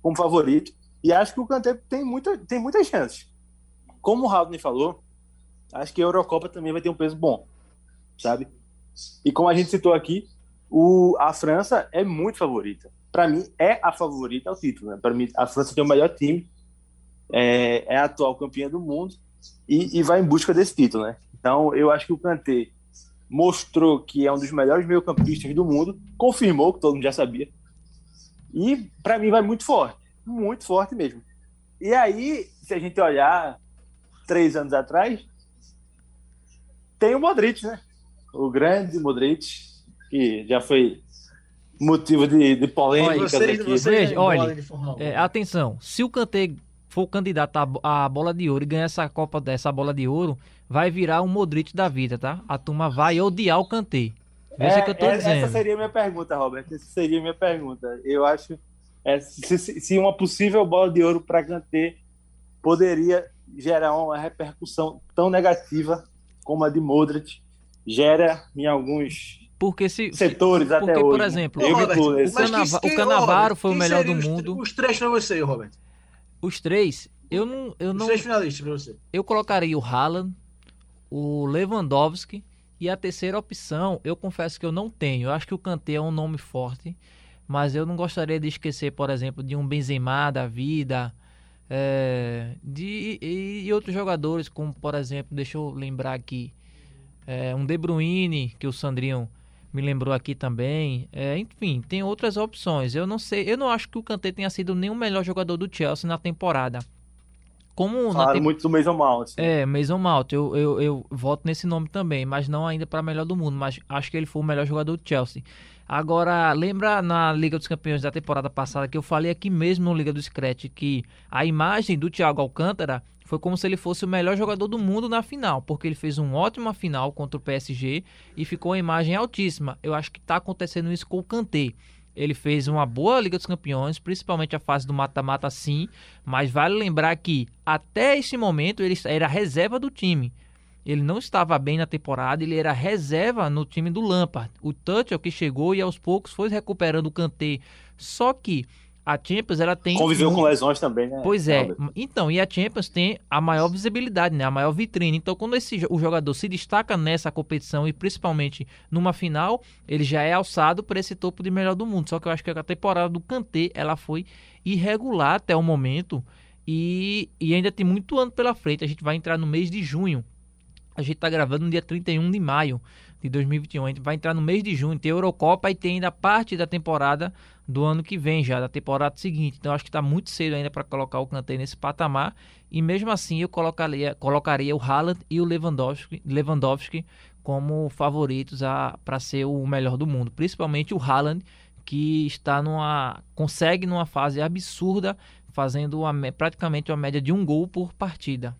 como favorito. E acho que o Kanté tem, muita, tem muitas chances. Como o Raul falou, acho que a Eurocopa também vai ter um peso bom, sabe? E como a gente citou aqui, o, a França é muito favorita. Para mim, é a favorita ao título. Né? Para mim, a França tem o melhor time, é, é a atual campeã do mundo e, e vai em busca desse título. Né? Então, eu acho que o Kanté mostrou que é um dos melhores meio-campistas do mundo, confirmou que todo mundo já sabia. E para mim vai muito forte, muito forte mesmo. E aí, se a gente olhar três anos atrás, tem o Modric, né? O grande Modric, que já foi motivo de, de polêmicas Vocês, aqui. vocês Veja, olha, de Fórmula 1. É, atenção, se o Kanté for candidato à, à bola de ouro e ganhar essa Copa dessa bola de ouro, vai virar um Modric da vida, tá? A turma vai odiar o Kanté. Veja o que eu tô é, dizendo. Essa seria a minha pergunta, Robert. Essa seria a minha pergunta. Eu acho é, se, se- se uma possível bola de ouro para Kanté poderia gerar uma repercussão tão negativa como a de Modric gera em alguns Porque se, se- setores até porque, hoje. por exemplo, eu Robert, o Canava- quem- o Robert, foi o melhor do os- mundo. Os três pra você, Robert. os três, eu não, eu Os não, três finalistas pra você. eu colocaria o Haaland, o Lewandowski e a terceira opção, eu confesso que eu não tenho. Eu acho que o Kanté é um nome forte, mas eu não gostaria de esquecer, por exemplo, de um Benzema da vida, é, de e, e outros jogadores, como por exemplo, deixa eu lembrar aqui, é, um De Bruyne que o Sandrinho me lembrou aqui também. É, enfim, tem outras opções. Eu não sei, eu não acho que o Kanté tenha sido nem o melhor jogador do Chelsea na temporada. Como na Falaram tem- muito do Mason Mount. é, Mason Mount, eu, eu, eu voto nesse nome também, mas não ainda para melhor do mundo, mas acho que ele foi o melhor jogador do Chelsea. Agora, lembra na Liga dos Campeões da temporada passada que eu falei aqui mesmo no Liga do Scratch que a imagem do Thiago Alcântara foi como se ele fosse o melhor jogador do mundo na final, porque ele fez uma ótima final contra o PSG e ficou uma imagem altíssima. Eu acho que está acontecendo isso com o Kanté. Ele fez uma boa Liga dos Campeões, principalmente a fase do mata-mata sim, mas vale lembrar que até esse momento ele era reserva do time. Ele não estava bem na temporada, ele era reserva no time do Lampard. O Tuchel que chegou e aos poucos foi recuperando o Kanté. Só que a Champions ela tem Conviveu um- com lesões também, né? Pois é. Robert? Então, e a Champions tem a maior visibilidade, né? A maior vitrine. Então, quando esse, o jogador se destaca nessa competição e principalmente numa final, ele já é alçado para esse topo de melhor do mundo. Só que eu acho que a temporada do Kanté, ela foi irregular até o momento e, e ainda tem muito ano pela frente. A gente vai entrar no mês de junho. A gente tá gravando no dia 31 de maio de 2021. A gente vai entrar no mês de junho. Tem Eurocopa e tem ainda parte da temporada do ano que vem já, da temporada seguinte. Então acho que está muito cedo ainda para colocar o Kanté nesse patamar. E mesmo assim eu colocaria, colocaria o Haaland e o Lewandowski, Lewandowski como favoritos para ser o melhor do mundo. Principalmente o Haaland, que está numa. consegue numa fase absurda, fazendo uma, praticamente uma média de um gol por partida.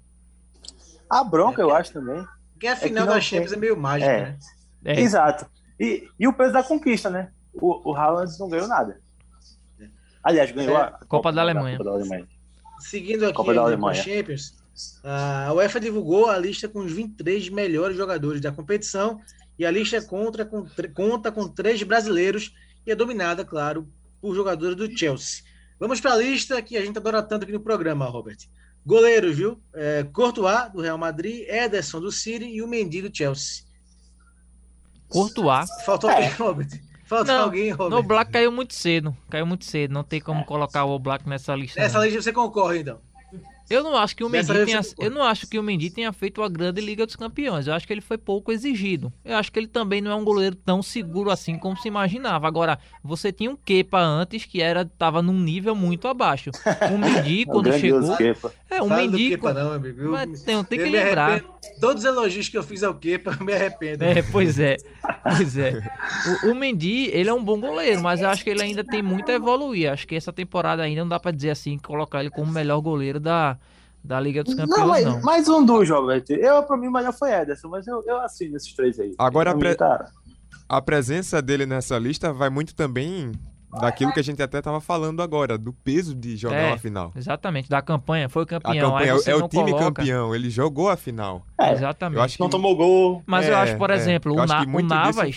A bronca, eu acho também. Porque a final não da tem- Champions é meio mágica, É. né? É, Exato. E, e o peso da conquista, né? O, o Haaland não ganhou nada. Aliás, ganhou É, a Copa da Alemanha. Copa da Alemanha. Seguindo aqui Copa da Alemanha. Champions, a UEFA divulgou a lista com os 23 melhores jogadores da competição e a lista conta com, conta com três brasileiros e é dominada, claro, por jogadores do Chelsea. Vamos para a lista que a gente adora tanto aqui no programa, Robert. Goleiros, viu? É, Courtois, do Real Madrid, Ederson, do City e o Mendy, do Chelsea. Courtois. Faltou É. alguém, Robert? Faltou Não, alguém, Robert? No Black caiu muito cedo. Caiu muito cedo. Não tem como colocar o Black nessa lista. Nessa não. lista você concorre, então. Eu não acho que o Mendy tenha, eu não acho que o Mendy tenha feito a grande Liga dos Campeões. Eu acho que ele foi pouco exigido. Eu acho que ele também não é um goleiro tão seguro assim como se imaginava. Agora, você tinha um Kepa antes que era tava num nível muito abaixo. O Mendy O quando chegou, Kepa. é o Fala do Mendy, Kepa não, amigo. Mas tem, tem que lembrar. Todos os elogios que eu fiz ao Kepa, eu me arrependo. É, pois é. Pois é. O, o Mendy, ele é um bom goleiro, mas eu acho que ele ainda tem muito a evoluir. Acho que essa temporada ainda não dá pra dizer assim, colocar ele como o melhor goleiro da, da Liga dos Campeões, Não, mas, não. mais um dos, Robert. Eu, pra mim, o melhor foi Ederson, mas eu, eu assino esses três aí. Agora, mim, pre- A presença dele nessa lista vai muito também daquilo que a gente até tava falando agora, do peso de jogar É. uma final. Exatamente, da campanha, foi o A campeão. campanha é o não time coloca. campeão, ele jogou a final. É, Exatamente. Eu acho que não tomou gol. Mas eu É, acho, por é. exemplo, Eu o, acho Na- que o Navas.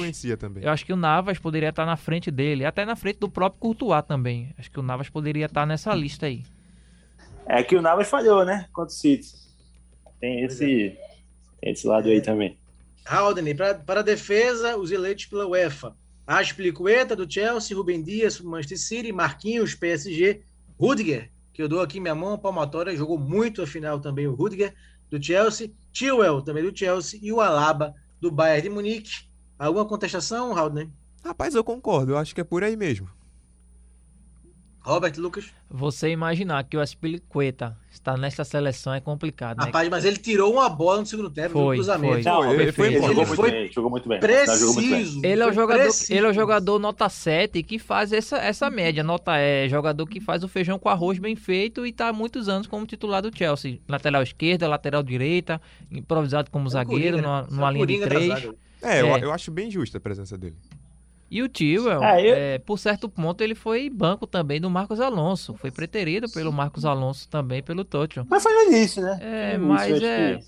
Eu acho que o Navas poderia estar na frente dele, até na frente do próprio Courtois também. Acho que o Navas poderia estar nessa lista aí. É que o Navas falhou, né? Contra o City. Tem esse, tem esse lado aí também. Haldane, para a defesa, os eleitos pela UEFA. Aspilicueta, do Chelsea, Rubem Dias, Manchester City, Marquinhos, PSG, Rudiger, que eu dou aqui minha mão palmatória, jogou muito a final também o Rudiger, do Chelsea, Chilwell, também do Chelsea, e o Alaba, do Bayern de Munique. Alguma contestação, Haldane? Rapaz, eu concordo, eu acho que é por aí mesmo. Robert, Lucas? Você imaginar que o Aspilicueta está nessa seleção é complicado, né? Rapaz, mas ele tirou uma bola no segundo tempo, Foi, no cruzamento. foi. Não, ele foi ele jogou Ele muito foi bem, jogou muito bem. Não, jogou muito bem. Preciso. Ele é, o jogador, preciso. ele é o jogador nota 7 que faz essa, essa média. Nota é jogador que faz o feijão com arroz bem feito e está há muitos anos como titular do Chelsea. Lateral esquerda, lateral direita, improvisado como zagueiro, Coringa, numa, né? numa Só linha de três. atrasado. É, Eu, É. eu acho bem justa a presença dele. E o Tio, É, eu- é, por certo ponto, ele foi banco também do Marcos Alonso. Foi preterido pelo Marcos Alonso também pelo Tocho. Mas foi no início, né? É, no mas início, eu é,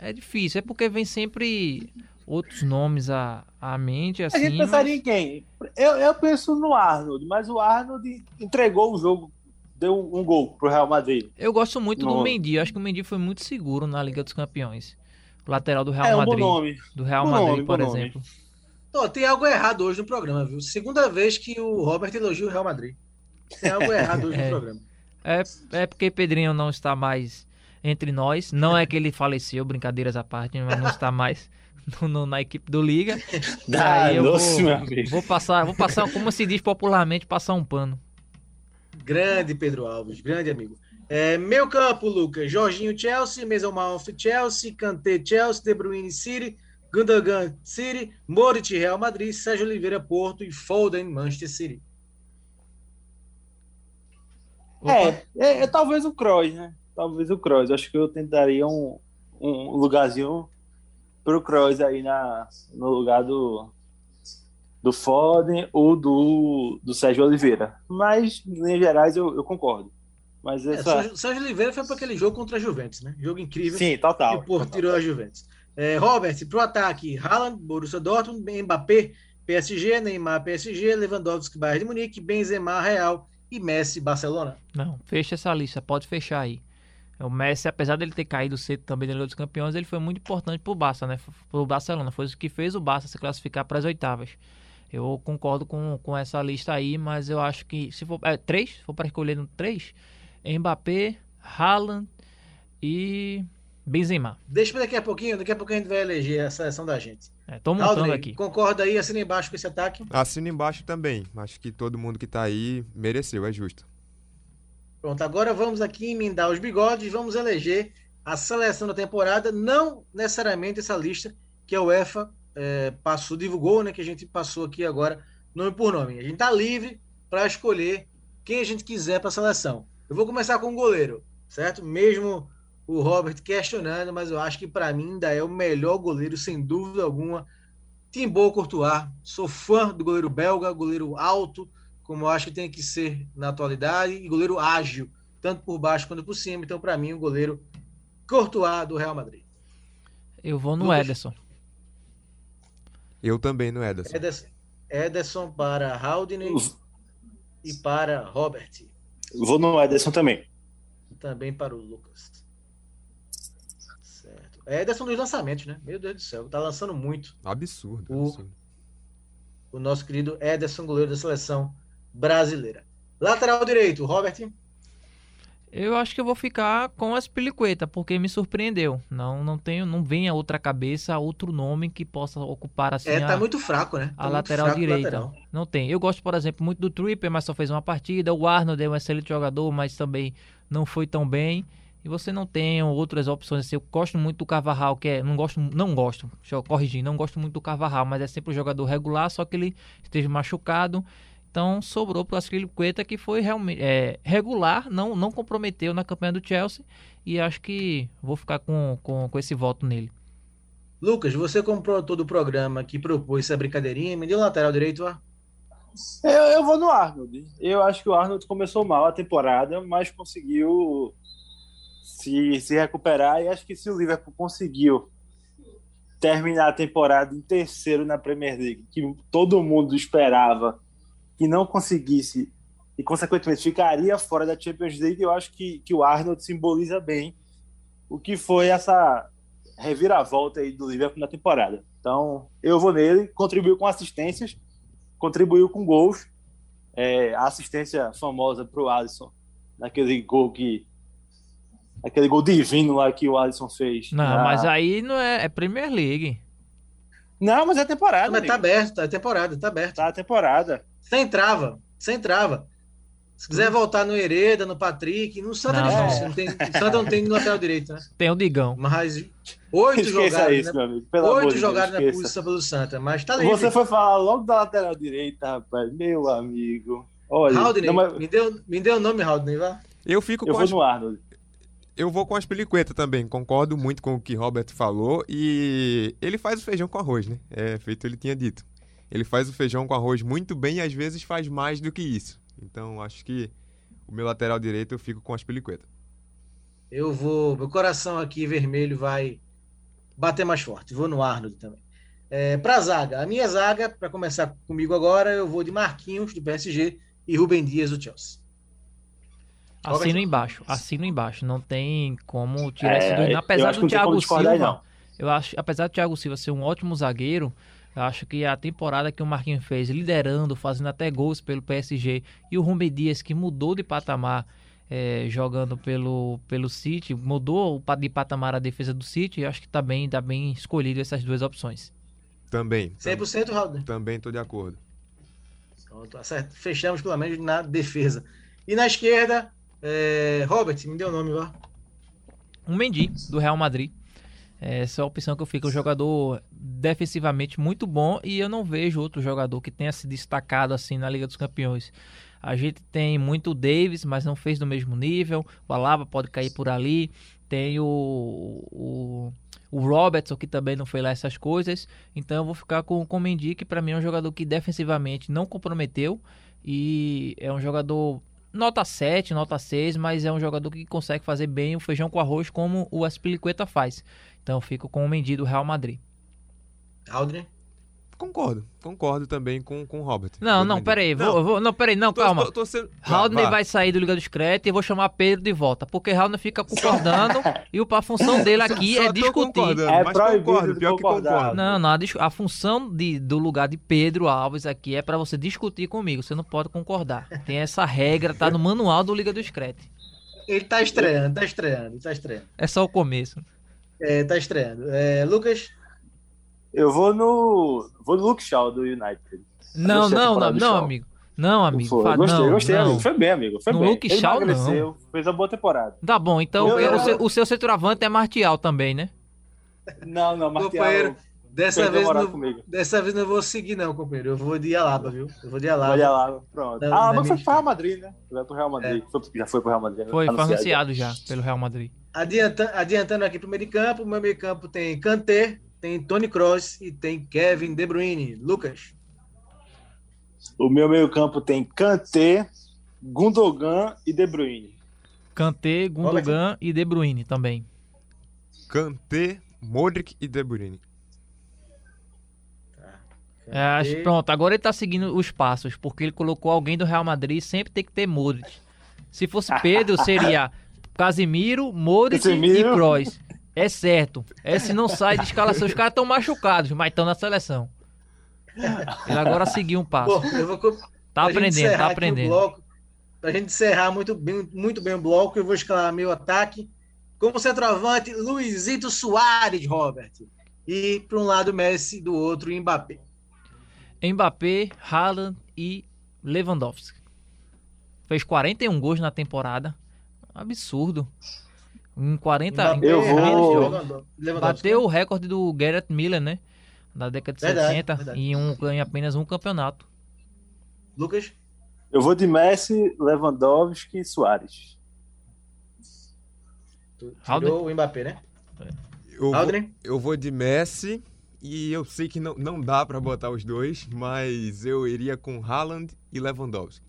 é difícil. É porque vem sempre outros nomes à, à mente, assim. A gente pensaria mas- em quem? Eu, eu penso no Arnold, mas o Arnold entregou o jogo, deu um gol pro Real Madrid. Eu gosto muito do Não. Mendy. Eu acho que o Mendy foi muito seguro na Liga dos Campeões. O lateral do Real é um bom Madrid. nome. Do Real Bom Madrid, nome, por bom nome. Ó, tem algo errado hoje no programa, viu? Segunda vez que o Robert elogia o Real Madrid. Tem algo errado hoje É. no programa. É, é porque Pedrinho não está mais entre nós. Não é que ele faleceu, brincadeiras à parte, mas não está mais no- no- na equipe do Liga. Ah, Aí eu nossa, vou, vou passar, vou passar, como se diz popularmente, passar um pano. Grande Pedro Alves, grande amigo. É, meu campo, Lucas. Jorginho Chelsea, Mason Mount Chelsea, Kanté Chelsea, De Bruyne City, Gundogan City, Moritz Real Madrid, Sérgio Oliveira Porto e Foden Manchester City. É, é, é talvez o Kroos, né? Talvez o Kroos. Acho que eu tentaria um, um lugarzinho pro Kroos aí na, no lugar do, do Foden ou do, do Sérgio Oliveira. Mas, em linhas gerais, eu, eu concordo. Mas É, essa... Sérgio, Sérgio Oliveira foi para aquele jogo contra a Juventus, né? Jogo incrível. Sim, total. E o Porto tirou a Juventus. É, Robert, pro ataque, Haaland, Borussia Dortmund, Mbappé, PSG, Neymar, PSG, Lewandowski, Bayern de Munique, Benzema, Real e Messi, Barcelona. Não, fecha essa lista, pode fechar aí. O Messi, apesar dele ter caído cedo também da Liga dos Campeões, ele foi muito importante pro Barça, né? Pro Barcelona. Foi o que fez o Barça se classificar para as oitavas. Eu concordo com, com essa lista aí, mas eu acho que se for é, três, se for para escolher no três, Mbappé, Haaland e Benzema. Deixa para daqui a pouquinho, daqui a pouquinho a gente vai eleger a seleção da gente. É, tô montando Aldrey, aqui. concorda aí, assina embaixo com esse ataque. Assino embaixo também. Acho que todo mundo que tá aí mereceu, é justo. Pronto, agora vamos aqui emendar os bigodes, vamos eleger a seleção da temporada, não necessariamente essa lista que a UEFA é, passou, divulgou, né? Que a gente passou aqui agora, nome por nome. A gente tá livre para escolher quem a gente quiser para a seleção. Eu vou começar com o goleiro, certo? Mesmo o Robert questionando, mas eu acho que para mim ainda é o melhor goleiro, sem dúvida alguma. Thibaut Courtois, sou fã do goleiro belga, goleiro alto, como eu acho que tem que ser na atualidade, e goleiro ágil, tanto por baixo quanto por cima. Então, para mim, o goleiro Courtois do Real Madrid. Eu vou no Lucas. Ederson. Eu também no Ederson. Ederson, Ederson para Haldane e para Robert. Vou no Ederson também. Também para o Lucas. Certo. Ederson dos lançamentos, né? Meu Deus do céu, tá lançando muito. Absurdo. O- absurdo. O nosso querido Ederson, goleiro da seleção brasileira. Lateral direito, Robert. Eu acho que eu vou ficar com as Piliqueta, porque me surpreendeu. Não, não tenho, não vem a outra cabeça, outro nome que possa ocupar assim É, a, tá muito fraco, né? Tá a lateral direita. lateral. Não tem. Eu gosto, por exemplo, muito do Tripper, mas só fez uma partida. O Arnold é um excelente jogador, mas também não foi tão bem. E você não tem outras opções. Assim, eu gosto muito do Carvajal, que é. Não gosto, não gosto, deixa eu corrigir, não gosto muito do Carvajal, mas é sempre um jogador regular, só que ele esteja machucado. Então sobrou para o Aspilicueta, que foi realmente é, regular, não, não comprometeu na campanha do Chelsea. E acho que vou ficar com, com, com esse voto nele. Lucas, você comprou todo o programa que propôs essa brincadeirinha, me deu lateral direito, ó. Eu, eu vou no Arnold. Eu acho que o Arnold começou mal a temporada, mas conseguiu se, se recuperar. E acho que se o Liverpool conseguiu terminar a temporada em terceiro na Premier League, que todo mundo esperava que não conseguisse e, consequentemente, ficaria fora da Champions League, eu acho que, que o Arnold simboliza bem o que foi essa reviravolta aí do Liverpool na temporada. Então, eu vou nele, contribuiu com assistências, contribuiu com gols. É, a assistência famosa para o Alisson, naquele gol que. Aquele gol divino lá que o Alisson fez. Não, na- mas aí não é, é Premier League. Não, mas é temporada. Mas tá aberto, tá temporada, tá aberto. Tá a temporada. Sem trava, sem trava. Se quiser voltar no Hereda, no Patrick, no Santa Não, é não. difícil. Não tem, Santa não tem lateral direito, né? Tem o Digão. Mas oito Esqueça jogadas, isso, né? meu amigo. Pelo Oito jogadas na pulsa pelo Santa, mas tá livre. Você foi falar logo da lateral direita, rapaz. Meu amigo. Olha, Haldane, não, mas me, deu, me deu o nome, Haldane, vá. Eu fico eu com vou as, no Arnold. Eu vou com as peliquetas também. Concordo muito com o que Robert falou. E ele faz o feijão com arroz, né? É feito ele tinha dito. Ele faz o feijão com arroz muito bem e às vezes faz mais do que isso. Então acho que o meu lateral direito eu fico com as peliquetas. Eu vou. Meu coração aqui vermelho vai bater mais forte. Vou no Arnold também. É, pra zaga. A minha zaga, para começar comigo agora, eu vou de Marquinhos, do PSG, e Rubem Dias, do Chelsea. Assino embaixo, assino embaixo. Não tem como tirar É, dois. eu Apesar acho do que não tem como Thiago discordar, Silva, não. eu acho, apesar do Thiago Silva ser um ótimo zagueiro, eu acho que a temporada que o Marquinhos fez, liderando, fazendo até gols pelo PSG, e o Rubem Dias, que mudou de patamar é, jogando pelo, pelo City, mudou de patamar a defesa do City, eu acho que tá bem, tá bem escolhido essas duas opções. Também. tam- 100% Haldane. Também tô de acordo. Pronto, acerto. Fechamos pelo menos na defesa. E na esquerda, é, Robert, me deu o nome, vá. um Mendy, do Real Madrid. Essa é a opção que eu fico. Um jogador defensivamente muito bom e eu não vejo outro jogador que tenha se destacado assim na Liga dos Campeões. A gente tem muito o Davis, mas não fez do mesmo nível. O Alaba pode cair por ali. Tem o, o, o Robertson, que também não foi lá essas coisas. Então eu vou ficar com, com o Mendy, que para mim é um jogador que defensivamente não comprometeu. E é um jogador nota 7, nota 6, mas é um jogador que consegue fazer bem o feijão com arroz como o Aspilicueta faz. Então fico com o Mendy do Real Madrid. Haldane. Concordo. Concordo também com, com o Robert. Não, não, peraí, vou, Não, vou, não, peraí, não, tô- calma. tô- tô sendo- Haldane vá. vai sair do Liga dos Créditos e vou chamar Pedro de volta, porque Haldane fica concordando e o- a função dele aqui Só é tô discutir. É mas concordo, pior que concordar. concordo. Não, não, a, a função de, do lugar de Pedro Alves aqui é pra você discutir comigo, você não pode concordar. Tem essa regra, tá no manual do Liga dos Créditos. Ele tá estreando, tá estreando, tá estreando. É só o começo. É, tá estreando. É, Lucas, Eu vou no. Vou no Luke Shaw do United. Não, não, não, não, amigo. Não, amigo. Foi, fa- gostei, não, gostei, não. amigo. Foi bem, amigo. Foi No bem. Luke Ele Shaw, emagreceu, fez uma boa temporada. Tá bom, então Eu- eu- o, seu, o seu centroavante é Martial também, né? Não, não, companheiro, Martial. dessa perdeu vez, não, comigo. dessa vez não vou seguir, não, companheiro. Eu vou de Alaba, viu? Eu vou de Alaba. Olha lá, pronto. Não, ah, não é mas foi minha pro Real Madrid, né? Vai pro Real Madrid. Foi- já foi pro Real Madrid. né? Foi, foi Anunciado. anunciado já pelo Real Madrid. Adianta, adiantando aqui para o meio de campo, o meu meio de campo tem Kanté, tem Tony Kroos e tem Kevin De Bruyne. Lucas. O meu meio-campo tem Kanté, Gundogan e De Bruyne. Kanté, Gundogan e De Bruyne também. Kanté, Modric e De Bruyne. É, acho- pronto, agora ele tá seguindo os passos, porque ele colocou alguém do Real Madrid, sempre tem que ter Modric. Se fosse Pedro, seria Casimiro, Modric Casemiro. e Kroos. É certo. É se não sai de escalação, os caras estão machucados, mas estão na seleção. Ele agora seguiu um passo. Bom, eu vou. Tá aprendendo, tá aprendendo. bloco, pra gente encerrar muito bem, muito bem o bloco, eu vou escalar meu ataque como centroavante Luizito Soares, Robert. E para um lado Messi, do outro Mbappé. Mbappé, Haaland e Lewandowski. Fez 41 gols na temporada. Absurdo. Em 40 Mbappé, Eu vou- Bateu o recorde do Gareth Miller, né? Da década de Verdade, 70 verdade. em um em apenas um campeonato. Lucas? Eu vou de Messi, Lewandowski e Soares. Tu tirou o Mbappé, né? Eu vou, eu vou de Messi e eu sei que não, não dá pra botar os dois, mas eu iria com Haaland e Lewandowski.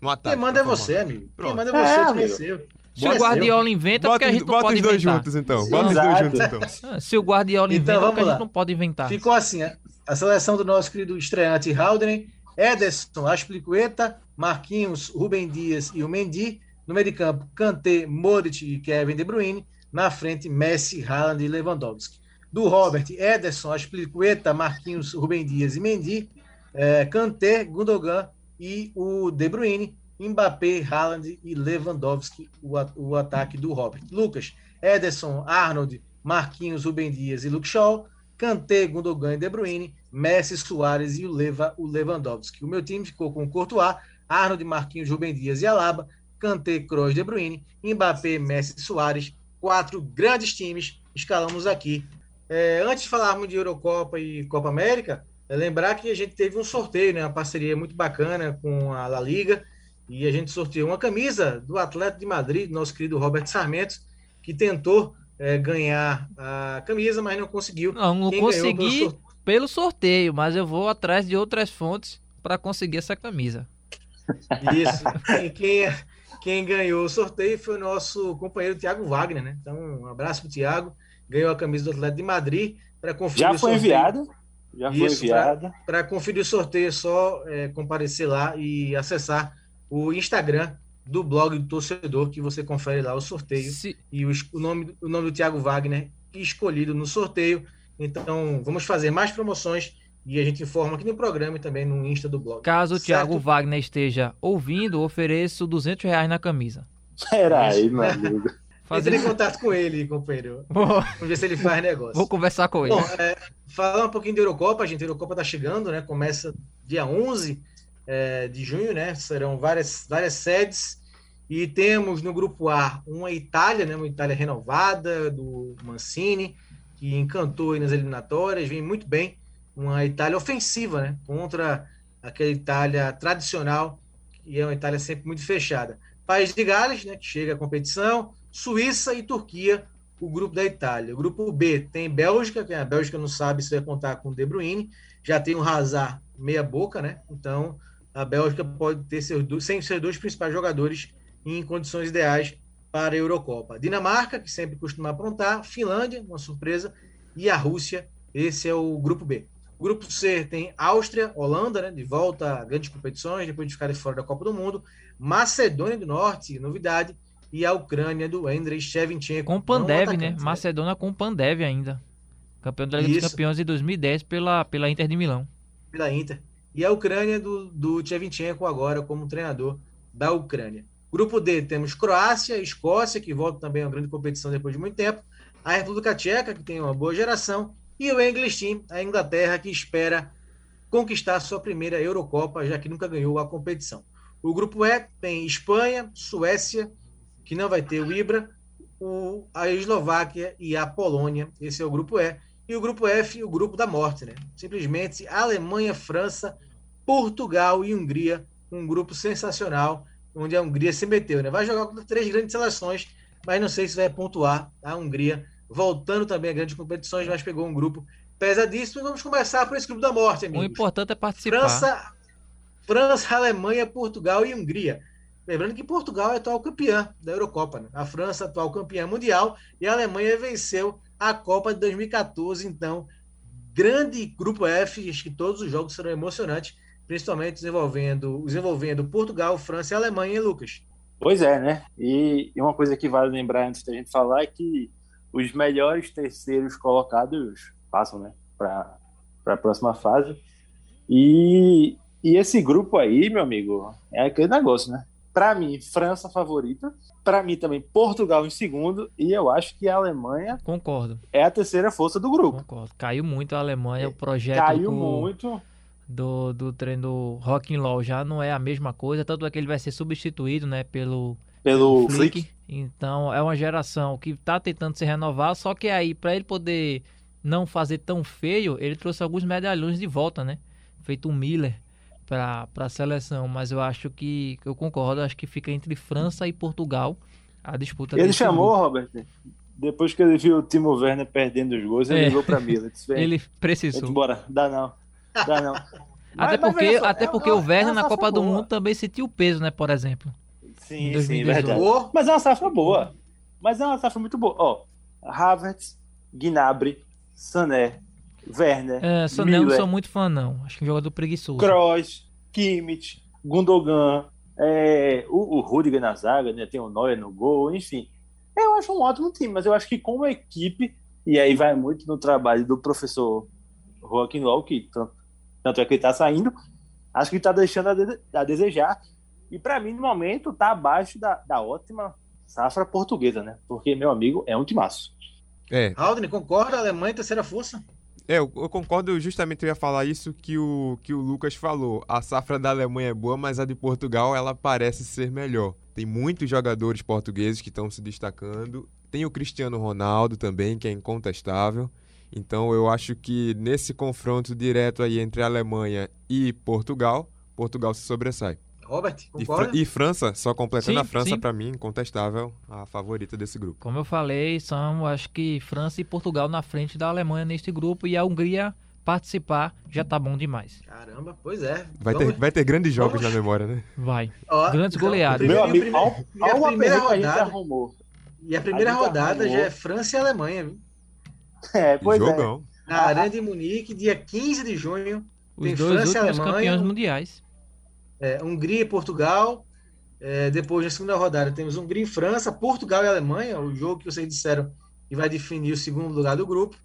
No ataque. Quem manda é você, amigo. Quem Pronto. manda é você, É, tu amigo. venceu. Se o. Guardiola inventa, Bota, porque a gente não bota pode os dois inventar. juntos então. Bota os dois Exato. juntos então. Ah, Se o Guardiola Então, inventa, porque a vamos lá. gente não pode inventar. Ficou assim, a- a seleção do nosso querido estreante Haldner, Ederson, Aspilicueta, Marquinhos, Rubem Dias e o Mendy. No meio de campo, Kanté, Modric e Kevin De Bruyne. Na frente, Messi, Haaland e Lewandowski. Do Robert, Ederson, Aspilicueta, Marquinhos, Rubem Dias e Mendy. É, Kanté, Gundogan e o De Bruyne. Mbappé, Haaland e Lewandowski, o, o ataque do Robert. Lucas, Ederson, Arnold, Marquinhos, Rubem Dias e Luke Shaw. Kanté, Gundogan e De Bruyne, Messi, Soares e o, Leva, o Lewandowski. O meu time ficou com Courtois, Arnold, Marquinhos, Rubem Dias e Alaba, Kanté, Kroos, De Bruyne, Mbappé, Messi, Soares. Quatro grandes times escalamos aqui. É, antes de falarmos de Eurocopa e Copa América, é lembrar que a gente teve um sorteio, né, uma parceria muito bacana com a La Liga, e a gente sorteou uma camisa do Atlético de Madrid, nosso querido Roberto Sarmento, que tentou é, ganhar a camisa, mas não conseguiu. Não, não Quem ganhou pelo consegui sorteio- pelo sorteio, mas eu vou atrás de outras fontes para conseguir essa camisa. Isso. Quem, quem, quem ganhou o sorteio foi o nosso companheiro Tiago Wagner, né? Então, um abraço pro Tiago. Ganhou a camisa do Atlético de Madrid para conferir Já o foi enviada? Já foi Isso, enviada. Para conferir o sorteio é só é, comparecer lá e acessar o Instagram do blog do torcedor, que você confere lá o sorteio Se- e o, o nome, o nome do Thiago Wagner escolhido no sorteio. Então, vamos fazer mais promoções e a gente informa aqui no programa e também no Insta do blog. caso o Certo? Thiago Wagner esteja ouvindo, ofereço 200 reais na camisa. Peraí, meu amigo. Fazer... Entre em contato com ele, companheiro. Vou, Vamos ver se ele faz negócio. vou conversar com ele. Bom, é, falar um pouquinho da Eurocopa, gente. A Eurocopa tá chegando, né? Começa dia 11 é, de junho, né? Serão várias, várias sedes. E temos no grupo A uma Itália, né? Uma Itália renovada, do Mancini, que encantou aí nas eliminatórias, vem muito bem. Uma Itália ofensiva, né? Contra aquela Itália tradicional, e é uma Itália sempre muito fechada. País de Gales, né? Que chega à competição. Suíça e Turquia o grupo da Itália. O grupo B tem Bélgica, que a Bélgica não sabe se vai contar com De Bruyne, já tem o Hazard meia boca, né? Então a Bélgica pode ter seus dois, sem seus dois principais jogadores em condições ideais para a Eurocopa. Dinamarca, que sempre costuma aprontar, Finlândia, uma surpresa, e a Rússia, esse é o grupo B. O grupo C tem Áustria, Holanda, né, de volta a grandes competições, depois de ficarem fora da Copa do Mundo, Macedônia do Norte, novidade, e a Ucrânia do Andrei Shevchenko. Com não Pandev, atacante, né? Macedônia com Pandev ainda. Campeão da Liga dos Isso. Campeões de 2010 pela, pela Inter de Milão. pela Inter. E a Ucrânia do, do Shevchenko agora como treinador da Ucrânia. Grupo D temos Croácia, Escócia, que volta também a uma grande competição depois de muito tempo, a República Tcheca, que tem uma boa geração, e o English Team, a Inglaterra, que espera conquistar sua primeira Eurocopa, já que nunca ganhou a competição. O grupo E tem Espanha, Suécia, que não vai ter o Ibra, o, a Eslováquia e a Polônia. Esse é o grupo E. E o grupo F, o grupo da morte, né? Simplesmente Alemanha, França, Portugal e Hungria, um grupo sensacional, onde a Hungria se meteu, né? Vai jogar contra três grandes seleções mas não sei se vai pontuar a Hungria, voltando também a grandes competições, mas pegou um grupo pesadíssimo. E vamos começar por esse grupo da morte, O amigos. importante é participar. França, França, Alemanha, Portugal e Hungria. Lembrando que Portugal é atual campeã da Eurocopa, né? A França, atual campeã mundial, e a Alemanha venceu a Copa de 2014. Então, grande grupo F, acho que todos os jogos serão emocionantes, principalmente desenvolvendo, desenvolvendo Portugal, França e Alemanha, hein, Lucas? Pois é, né? E, e uma coisa que vale lembrar antes da gente falar é que os melhores terceiros colocados passam, né? Para a próxima fase. E, e esse grupo aí, meu amigo, é aquele negócio, né? Para mim, França favorita. Para mim também, Portugal em segundo. E eu acho que a Alemanha Concordo, é a terceira força do grupo. concordo. Caiu muito a Alemanha, o projeto Caiu do, muito. Do, do treino do Rock'n'Roll já não é a mesma coisa, tanto é que ele vai ser substituído, né, pelo Pelo Flick. Flick. Então é uma geração que tá tentando se renovar, só que aí para ele poder não fazer tão feio, ele trouxe alguns medalhões de volta, né? Feito um Miller para a seleção, mas eu acho que eu concordo, acho que fica entre França e Portugal a disputa Ele chamou. Robert, depois que ele viu o Timo Werner perdendo os gols, ele É. ligou para mim. Ele disse: "Vem, Ele vem precisou. embora, dá não. Dá não. Até Mas- mas porque, veja só, até é- porque é o Werner é na Copa do boa. Mundo também sentiu o peso, né, por exemplo. Sim, sim, 2018. verdade. Mas é uma safra boa. Mas é uma safra muito boa. Ó, Havertz, Gnabry, Sané, Werner, É, não Miller, sou muito fã não, acho que é um jogador preguiçoso. Kroos, Kimmich, Gundogan, é, o, o Rudiger na zaga, né, tem o Neuer no gol, enfim. Eu acho um ótimo time, mas eu acho que como equipe, e aí vai muito no trabalho do professor Joaquim Low, que tanto, tanto é que ele tá saindo, acho que tá deixando a, de- a desejar. E para mim, no momento, tá abaixo da, da ótima safra portuguesa, né? Porque, meu amigo, é um timaço. É, Aldrin, concorda? Alemanha, terceira força? É, eu, eu concordo, justamente eu ia falar isso que o, que o Lucas falou. A safra da Alemanha é boa, mas a de Portugal ela parece ser melhor. Tem muitos jogadores portugueses que estão se destacando. Tem o Cristiano Ronaldo também, que é incontestável. Então eu acho que nesse confronto direto aí entre a Alemanha e Portugal, Portugal se sobressai. Robert, E, concorda? e França, só completando Sim, a França, pra mim, incontestável, a favorita desse grupo. Como eu falei, são acho que França e Portugal na frente da Alemanha neste grupo e a Hungria participar já tá bom demais. Caramba, pois é. Vai Vamos- ter, vai ter grandes jogos vamos- na memória, né? Vai. ó, grandes então, goleadas. Meu amigo, e a ao, primeira- e a primeira rodada, arrumou. e a primeira a rodada arrumou. já é França e Alemanha, viu? É, pois é. Jogão. Na Arena de Munique, dia 15 de junho, Os Tem dois França e Alemanha. campeões mundiais. é, Hungria e Portugal. É, depois, na segunda rodada, temos Hungria e França, Portugal e Alemanha, o jogo que vocês disseram que vai definir o segundo lugar do grupo.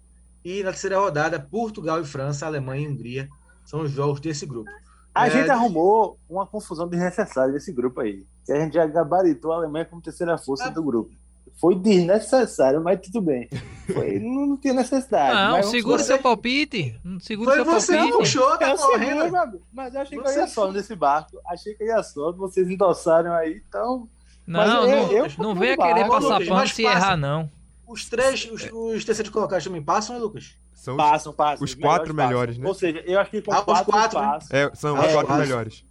E na terceira rodada, Portugal e França, Alemanha e Hungria. São os jogos desse grupo. A É, gente de- arrumou uma confusão desnecessária nesse grupo aí. Que a gente já gabaritou a Alemanha como terceira força Ah. do grupo. Foi desnecessário, mas tudo bem. Foi- não, não tinha necessidade. Não, segura torcer- seu palpite. Segura Foi seu você palpite. puxou, tá Eu correndo. Mas eu achei que eu Você ia só nesse barco. Achei que eu ia só. Vocês endossaram aí, então. Mas Não, eu- não, eu- não venha querer passar pano se passa. errar, não. Os três, os, os terceiros colocados também passam, né, Lucas? São os, Passam, passam. os quatro passam. melhores, né? Ou seja, eu acho que com Ah, os quatro, quatro, né? passa. é, são Ah, os quatro melhores.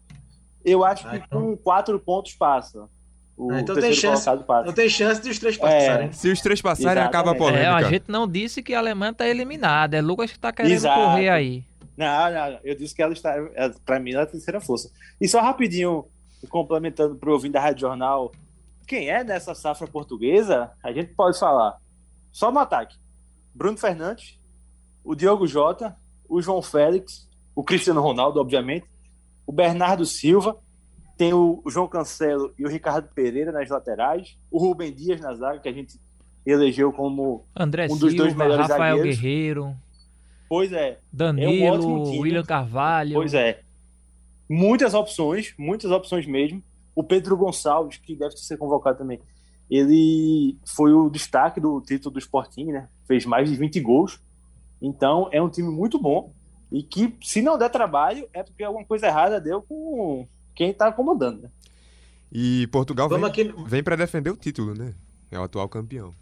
Eu acho Ah, que então. com quatro pontos passa. O Ah, então tem terceiro chance. colocado passa. Não tem chance de os três passarem. Se os três passarem, Exatamente. acaba a polêmica. É, a gente não disse que a Alemanha tá eliminada. É Lucas que tá querendo Exato. correr aí. Não, não, eu disse que ela está, é, pra mim, ela é a terceira força. E só rapidinho, complementando pro ouvinte da Rádio Jornal, quem é nessa safra portuguesa, a gente pode falar. Só no ataque. Bruno Fernandes, o Diogo Jota, o João Félix, o Cristiano Ronaldo, obviamente, o Bernardo Silva, tem o João Cancelo e o Ricardo Pereira nas laterais, o Rubem Dias na zaga, que a gente elegeu como. André Um dos dois Silva, melhores Rafael zagueiros. Guerreiro, Pois é, Danilo, ótimo time. William Carvalho. Pois é. Muitas opções, muitas opções mesmo. O Pedro Gonçalves, que deve ser convocado também, ele foi o destaque do título do Sporting, né? Fez mais de 20 gols. Então, é um time muito bom. E que, se não der trabalho, é porque alguma coisa errada deu com quem tá comandando, né? E Portugal vem, aqui. vem para defender o título, né? É o atual campeão.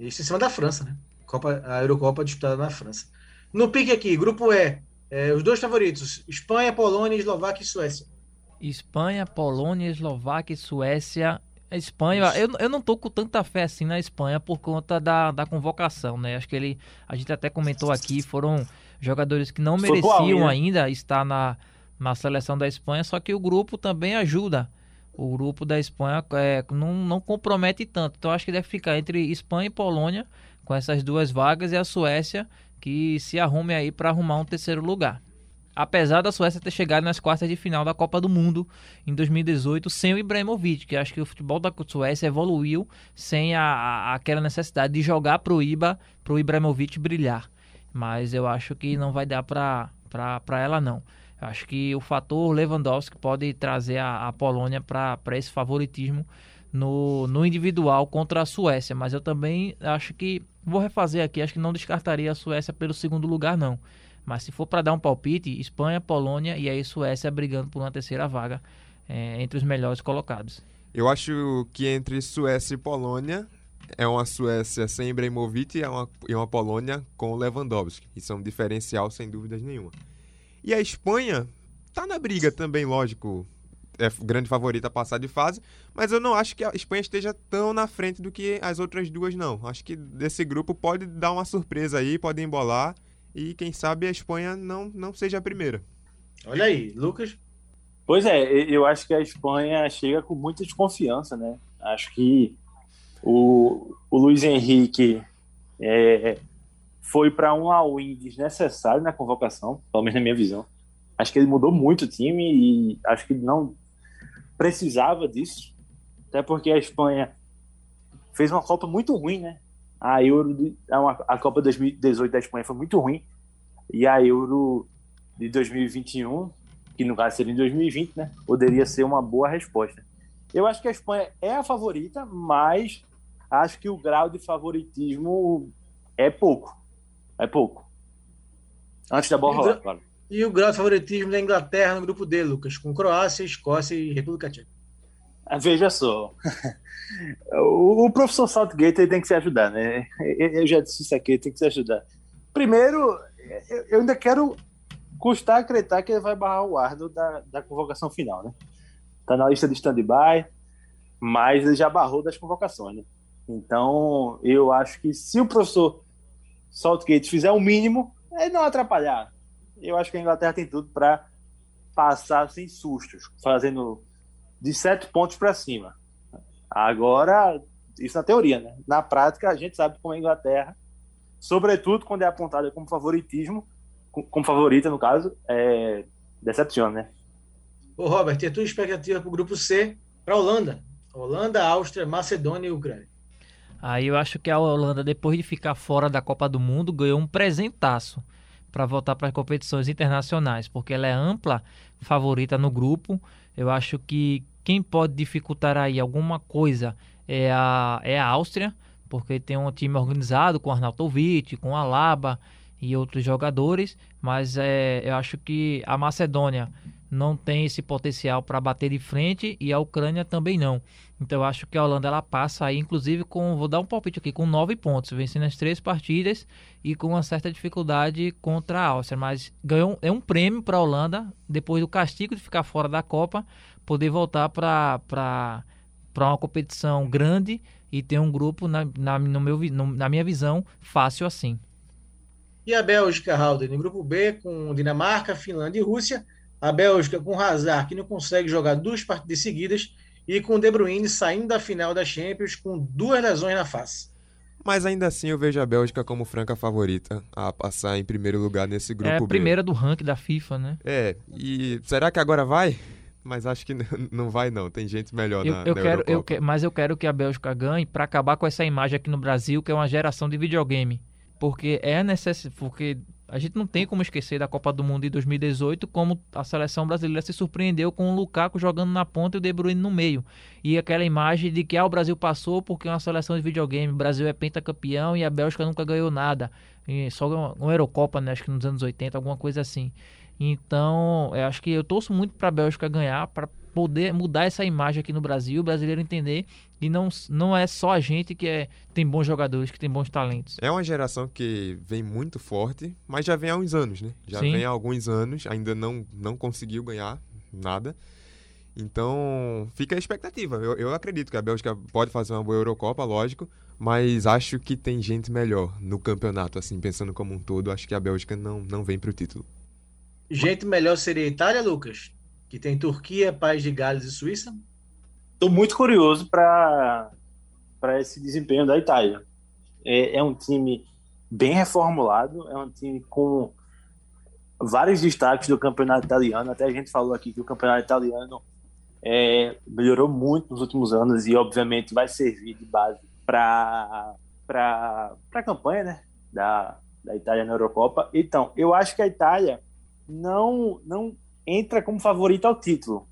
Isso em cima da França, né? Copa, a Eurocopa disputada na França. No pique aqui, grupo E, é, os dois favoritos: Espanha, Polônia, Eslováquia e Suécia. Espanha, Polônia, Eslováquia e Suécia. A Espanha, eu, eu não tô com tanta fé assim na Espanha por conta da, da convocação, né? Acho que ele, a gente até comentou aqui, foram jogadores que não mereciam né? ainda estar na, na seleção da Espanha, só que o grupo também ajuda. O grupo da Espanha é, não, não compromete tanto. Então acho que deve ficar entre Espanha e Polônia, com essas duas vagas, e a Suécia, que se arrume aí para arrumar um terceiro lugar. Apesar da Suécia ter chegado nas quartas de final da Copa do Mundo em 2018 sem o Ibrahimovic, que acho que o futebol da Suécia evoluiu sem a, a- aquela necessidade de jogar pro Iba, pro Ibrahimovic brilhar. Mas eu acho que não vai dar pra ela não. Acho que o fator Lewandowski pode trazer a, a Polônia para esse favoritismo no, no individual contra a Suécia. Mas eu também acho que, vou refazer aqui, acho que não descartaria a Suécia pelo segundo lugar não. Mas se for para dar um palpite, Espanha, Polônia e aí Suécia brigando por uma terceira vaga é, entre os melhores colocados. Eu acho que entre Suécia e Polônia é uma Suécia sem Ibrahimovic e é uma, e uma Polônia com Lewandowski. Isso é um diferencial sem dúvidas nenhuma. E a Espanha tá na briga também, lógico. É grande favorita a passar de fase, mas eu não acho que a Espanha esteja tão na frente do que as outras duas, não. Acho que desse grupo pode dar uma surpresa aí, pode embolar e quem sabe a Espanha não, não seja a primeira. Olha aí, Lucas. Pois é, eu acho que a Espanha chega com muita desconfiança, né? Acho que o, o Luiz Henrique é, foi para um all-in desnecessário na convocação, pelo menos na minha visão. Acho que ele mudou muito o time e acho que não precisava disso, até porque a Espanha fez uma Copa muito ruim, né? A Euro, a Copa 2018 da Espanha foi muito ruim e a Euro de 2021 que no caso seria em 2020, né? Poderia ser uma boa resposta. Eu acho que a Espanha é a favorita, mas acho que o grau de favoritismo é pouco. É pouco. Antes da bola rolar, claro. E o grau de favoritismo da Inglaterra no grupo D, Lucas, com Croácia, Escócia e República Tcheca. Ah, Veja só. O, o professor Saltgate tem que se ajudar, né? Eu já disse isso aqui, ele tem que se ajudar. Primeiro, eu- eu ainda quero custar acreditar que ele vai barrar o Ardo da, da convocação final, né? Tá na lista de stand-by, mas ele já barrou das convocações, né? Então, eu acho que se o professor Saltgate fizer o mínimo, ele não atrapalhar. Eu acho que a Inglaterra tem tudo para passar sem sustos, fazendo de sete pontos para cima. Agora, isso na teoria, né? Na prática, a gente sabe como é a Inglaterra, sobretudo quando é apontada como favoritismo, com- como favorita, no caso, é... decepciona, né? Ô, Robert, e a tua expectativa para o grupo C para a Holanda? Holanda, Áustria, Macedônia e Ucrânia. Aí eu acho que a Holanda, depois de ficar fora da Copa do Mundo, ganhou um presentaço para voltar para as competições internacionais, porque ela é ampla favorita no grupo. Eu acho que quem pode dificultar aí alguma coisa é a, é a Áustria, porque tem um time organizado com Arnautovic, com Alaba e outros jogadores, mas é, eu acho que a Macedônia não tem esse potencial para bater de frente e a Ucrânia também não. Então eu acho que a Holanda ela passa aí, inclusive com, vou dar um palpite aqui, com nove pontos, vencendo as três partidas e com uma certa dificuldade contra a Áustria. Mas ganhou é um prêmio para a Holanda, depois do castigo de ficar fora da Copa, poder voltar para para uma competição grande e ter um grupo, na, na, no meu, no- na minha visão, fácil assim. E a Bélgica, Halden, no grupo B, com Dinamarca, Finlândia e Rússia. A Bélgica com Hazard, que não consegue jogar duas partidas seguidas. E com De Bruyne saindo da final da Champions com duas lesões na face. Mas ainda assim eu vejo a Bélgica como franca favorita a passar em primeiro lugar nesse grupo é a B. primeira do ranking da FIFA, né? É, e será que agora vai? Mas acho que não vai não, tem gente melhor Eu, na, eu na quero, eu que- mas eu quero que a Bélgica ganhe para acabar com essa imagem aqui no Brasil, que é uma geração de videogame. Porque é necessário. Porque a gente não tem como esquecer da Copa do Mundo de 2018, como a seleção brasileira se surpreendeu com o Lukaku jogando na ponta e o De Bruyne no meio. E aquela imagem de que ah, o Brasil passou porque é uma seleção de videogame, o Brasil é pentacampeão e a Bélgica nunca ganhou nada. E só uma, uma Eurocopa, né? Acho que nos anos 80, alguma coisa assim. Então, eu acho que eu torço muito para a Bélgica ganhar, para poder mudar essa imagem aqui no Brasil, o brasileiro entender que não, não é só a gente que é, tem bons jogadores, que tem bons talentos. É uma geração que vem muito forte, mas já vem há uns anos, né? Já Sim. vem há alguns anos, ainda não, não conseguiu ganhar nada. Então, fica a expectativa. Eu, eu acredito que a Bélgica pode fazer uma boa Eurocopa, lógico, mas acho que tem gente melhor no campeonato, assim, pensando como um todo. Acho que a Bélgica não, não vem pro título. Gente melhor seria a Itália, Lucas? Que tem Turquia, País de Gales e Suíça? Estou muito curioso para esse desempenho da Itália. É, é um time bem reformulado, é um time com vários destaques do campeonato italiano. Até a gente falou aqui que o campeonato italiano é, melhorou muito nos últimos anos e, obviamente, vai servir de base para a campanha né, da, da Itália na Eurocopa. Então, eu acho que a Itália não, não entra como favorita ao título.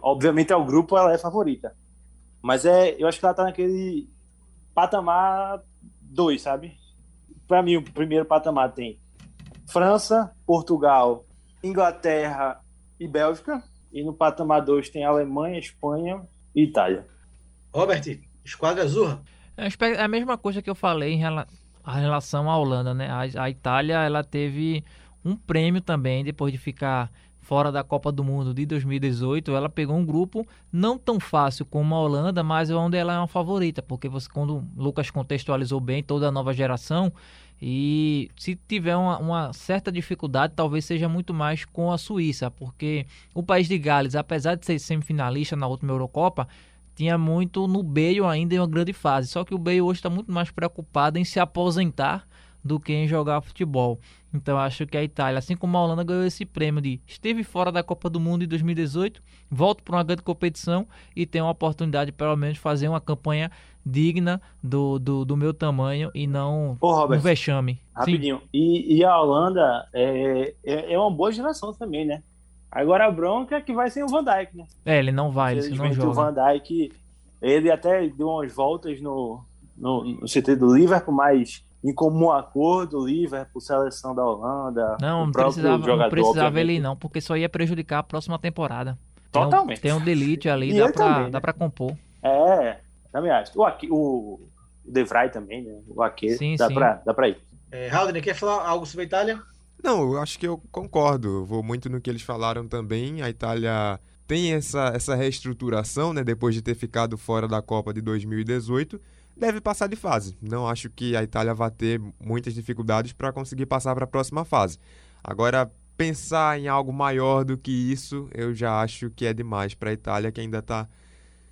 Obviamente, ao grupo ela é favorita. Mas é, eu acho que ela está naquele patamar 2, sabe? Para mim, o primeiro patamar tem França, Portugal, Inglaterra e Bélgica. E no patamar 2 tem Alemanha, Espanha e Itália. Robert, esquadra azul. É a mesma coisa que eu falei em relação à Holanda, né? A, a Itália, ela teve um prêmio também, depois de ficar fora da Copa do Mundo de 2018, ela pegou um grupo não tão fácil como a Holanda, mas onde ela é uma favorita, porque você, quando o Lucas contextualizou bem toda a nova geração, e se tiver uma, uma, certa dificuldade, talvez seja muito mais com a Suíça, porque o país de Gales, apesar de ser semifinalista na última Eurocopa, tinha muito no Bale ainda em uma grande fase. Só que o Bale hoje está muito mais preocupado em se aposentar do que em jogar futebol. Então acho que a Itália, assim como a Holanda, ganhou esse prêmio de esteve fora da Copa do Mundo em 2018, volta para uma grande competição e tem uma oportunidade pelo menos de fazer uma campanha digna do, do, do meu tamanho e não Ô, Robert, um vexame. Rapidinho. E, e, a Holanda é, é, é, uma boa geração também, né? Agora a bronca é que vai sem o Van Dijk, né? É, ele não vai, ele não joga. O Van Dijk, ele até deu umas voltas no, no, no CT do Liverpool, mas em comum acordo, Liverpool, seleção da Holanda. Não, não precisava, jogador, não precisava ele não, porque isso ia prejudicar a próxima temporada. Totalmente. Tem um, tem um delete ali, dá pra, também, né? dá pra compor. É, também acho. O, o, o De Vrij também, né? O Ake, sim, dá, sim. Pra, dá pra ir. É, quer falar algo sobre a Itália? Não, eu acho que eu concordo. Vou muito no que eles falaram também. A Itália tem essa, essa reestruturação, né? Depois de ter ficado fora da Copa de 2018 deve passar de fase. Não acho que a Itália vá ter muitas dificuldades para conseguir passar para a próxima fase. Agora, pensar em algo maior do que isso, eu já acho que é demais para a Itália, que ainda está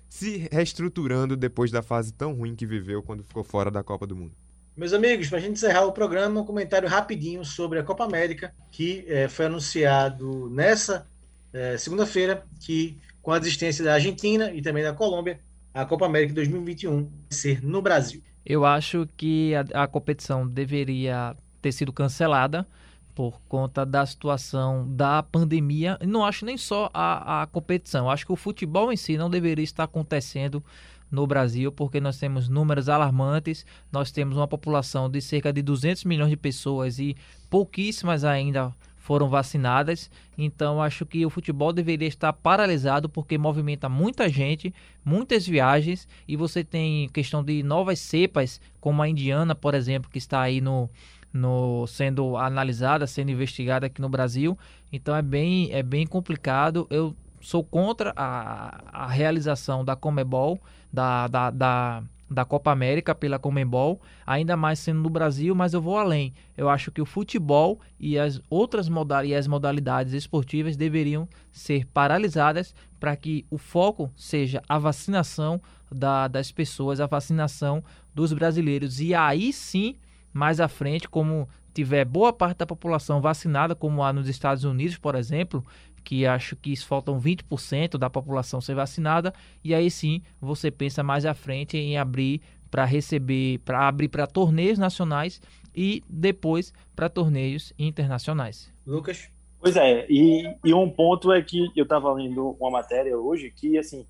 se reestruturando depois da fase tão ruim que viveu quando ficou fora da Copa do Mundo. Meus amigos, para a gente encerrar o programa, um comentário rapidinho sobre a Copa América, que é, foi anunciado nessa é, segunda-feira, que com a existência da Argentina e também da Colômbia, a Copa América 2021 ser no Brasil. Eu acho que a, a competição deveria ter sido cancelada por conta da situação da pandemia. Não acho nem só a, a competição, acho que o futebol em si não deveria estar acontecendo no Brasil, porque nós temos números alarmantes, nós temos uma população de cerca de 200 milhões de pessoas e pouquíssimas ainda foram vacinadas. Então acho que o futebol deveria estar paralisado porque movimenta muita gente, muitas viagens e você tem questão de novas cepas, como a indiana, por exemplo, que está aí no, no sendo analisada, sendo investigada aqui no Brasil. Então é bem é bem complicado. Eu sou contra a, a realização da Comebol, da, da, da da Copa América pela Comembol, ainda mais sendo no Brasil, mas eu vou além. Eu acho que o futebol e as outras modalidades, as modalidades esportivas deveriam ser paralisadas para que o foco seja a vacinação da, das pessoas, a vacinação dos brasileiros. E aí sim, mais à frente, como tiver boa parte da população vacinada, como há nos Estados Unidos, por exemplo, que acho que faltam 20% da população ser vacinada, e aí sim você pensa mais à frente em abrir para receber, para abrir para torneios nacionais e depois para torneios internacionais. Lucas? Pois é, e, e um ponto é que eu estava lendo uma matéria hoje que, assim,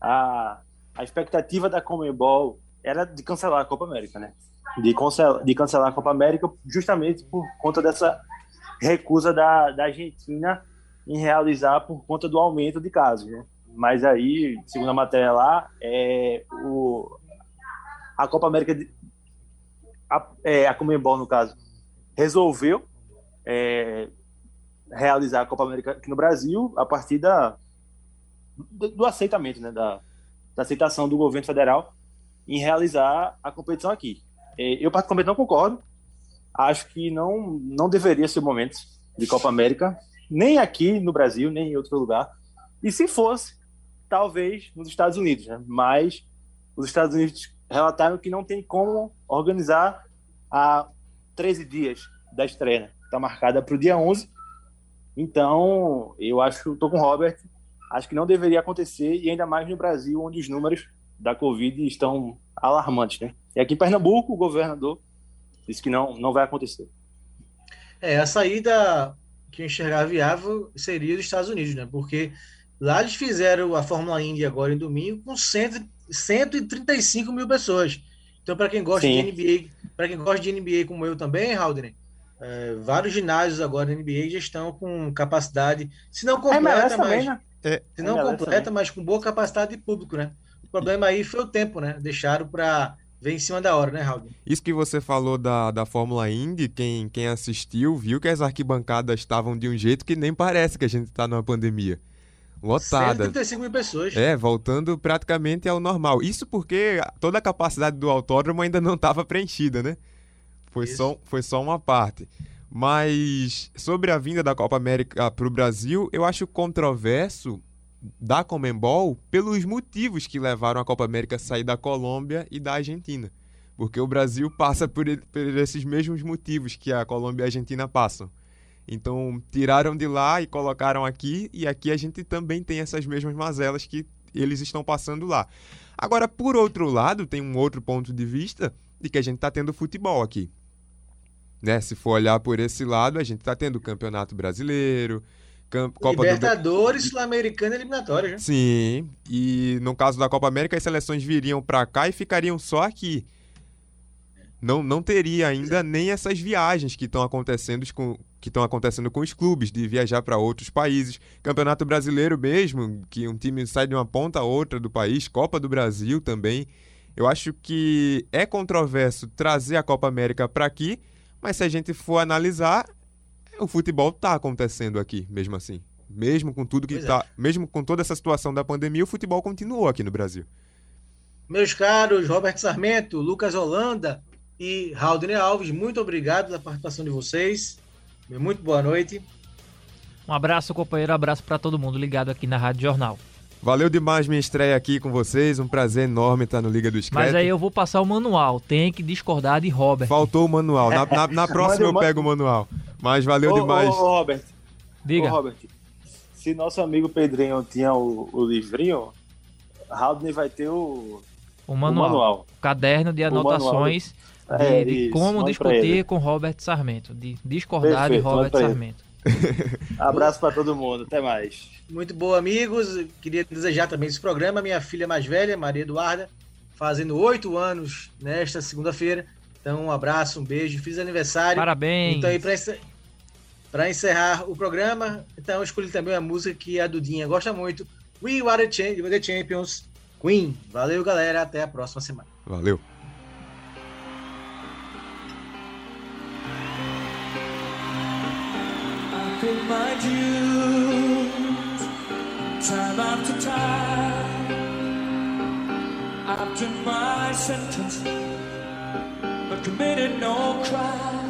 a, a expectativa da Comebol era de cancelar a Copa América, né? De, cancelar, de cancelar a Copa América justamente por conta dessa recusa da, da Argentina em realizar por conta do aumento de casos, né? Mas aí, segundo a matéria lá, é, o, a Copa América, a, é, a Comembol, no caso, resolveu é, realizar a Copa América aqui no Brasil a partir da, do, do aceitamento, né, da, da aceitação do governo federal em realizar a competição aqui. É, Eu, particularmente, não concordo. Acho que não, não deveria ser o momento de Copa América, nem aqui no Brasil, nem em outro lugar. E se fosse, talvez nos Estados Unidos, né? Mas os Estados Unidos relataram que não tem como organizar há 13 dias da estreia. Está marcada para o dia 11. Então, eu acho, estou com o Robert, acho que não deveria acontecer, e ainda mais no Brasil, onde os números da Covid estão alarmantes, né? E aqui em Pernambuco, o governador disse que não, não vai acontecer. É, a saída que eu enxergar viável seria dos Estados Unidos, né? Porque lá eles fizeram a Fórmula Indy agora em domingo com 100, 135 mil pessoas. Então, para quem gosta Sim. de NBA, para quem gosta de NBA como eu também, Haldner, é, vários ginásios agora na NBA já estão com capacidade, se não É, completa, mas né? É, se não completa, também. mas com boa capacidade de público, né? O problema aí foi o tempo, né? Deixaram para ver em cima da hora, né, Haldner? Isso que você falou da, da Fórmula Indy, quem, quem assistiu viu que as arquibancadas estavam de um jeito que nem parece que a gente está numa pandemia. Lotada. 135 mil pessoas. É, voltando praticamente ao normal. Isso porque toda a capacidade do autódromo ainda não estava preenchida, né? Foi Isso. só, foi só uma parte. Mas sobre a vinda da Copa América para o Brasil, eu acho controverso da Comembol pelos motivos que levaram a Copa América a sair da Colômbia e da Argentina. Porque o Brasil passa por, por esses mesmos motivos que a Colômbia e a Argentina passam. Então, tiraram de lá e colocaram aqui, e aqui a gente também tem essas mesmas mazelas que eles estão passando lá. Agora, por outro lado, tem um outro ponto de vista de que a gente está tendo futebol aqui. Né? Se for olhar por esse lado, a gente está tendo Campeonato Brasileiro, Copa do Libertadores, Sul-Americana e eliminatória, né? Sim, e no caso da Copa América, as seleções viriam para cá e ficariam só aqui. Não, não teria ainda nem essas viagens que estão acontecendo com que estão acontecendo com os clubes de viajar para outros países. Campeonato Brasileiro mesmo, que um time sai de uma ponta a outra do país, Copa do Brasil também. Eu acho que é controverso trazer a Copa América para aqui, mas se a gente for analisar, o futebol está acontecendo aqui, mesmo assim. Mesmo com tudo que Pois é. tá, mesmo com toda essa situação da pandemia, o futebol continuou aqui no Brasil. Meus caros Robert Sarmento, Lucas Holanda e Haldner Alves, muito obrigado pela participação de vocês. Muito boa noite. Um abraço, companheiro, abraço para todo mundo ligado aqui na Rádio Jornal. Valeu demais minha estreia aqui com vocês, um prazer enorme estar no Liga do Screte. Mas aí eu vou passar o manual, tem que discordar de Robert. Faltou o manual. Na, na- na próxima eu pego o manual. Mas valeu Ô, demais. ô, ô, Robert, Diga. Ô, Robert, se nosso amigo Pedrinho tinha o, o livrinho, Haldner vai ter o, O o manual. manual. Caderno de manual. anotações de, É, de isso, como discutir com Robert Sarmento. De discordar de Perfeito, manda Robert. Sarmento. Abraço pra todo mundo, até mais. Muito bom, amigos. Queria desejar também esse programa. Minha filha mais velha, Maria Eduarda, fazendo oito anos nesta segunda-feira. Então, um abraço, um beijo. Fiz aniversário. Parabéns. Então, aí, para encer- pra encerrar o programa, então eu escolhi também uma música que a Dudinha gosta muito. We Are the, Cham- the Champions, Queen. Valeu, galera. Até a próxima semana. Valeu. Time after time. I've done my sentence, but committed no crime.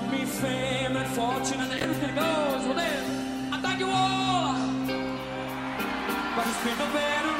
me fame and fortune and everything goes. Well then, I thank you all. But it's been a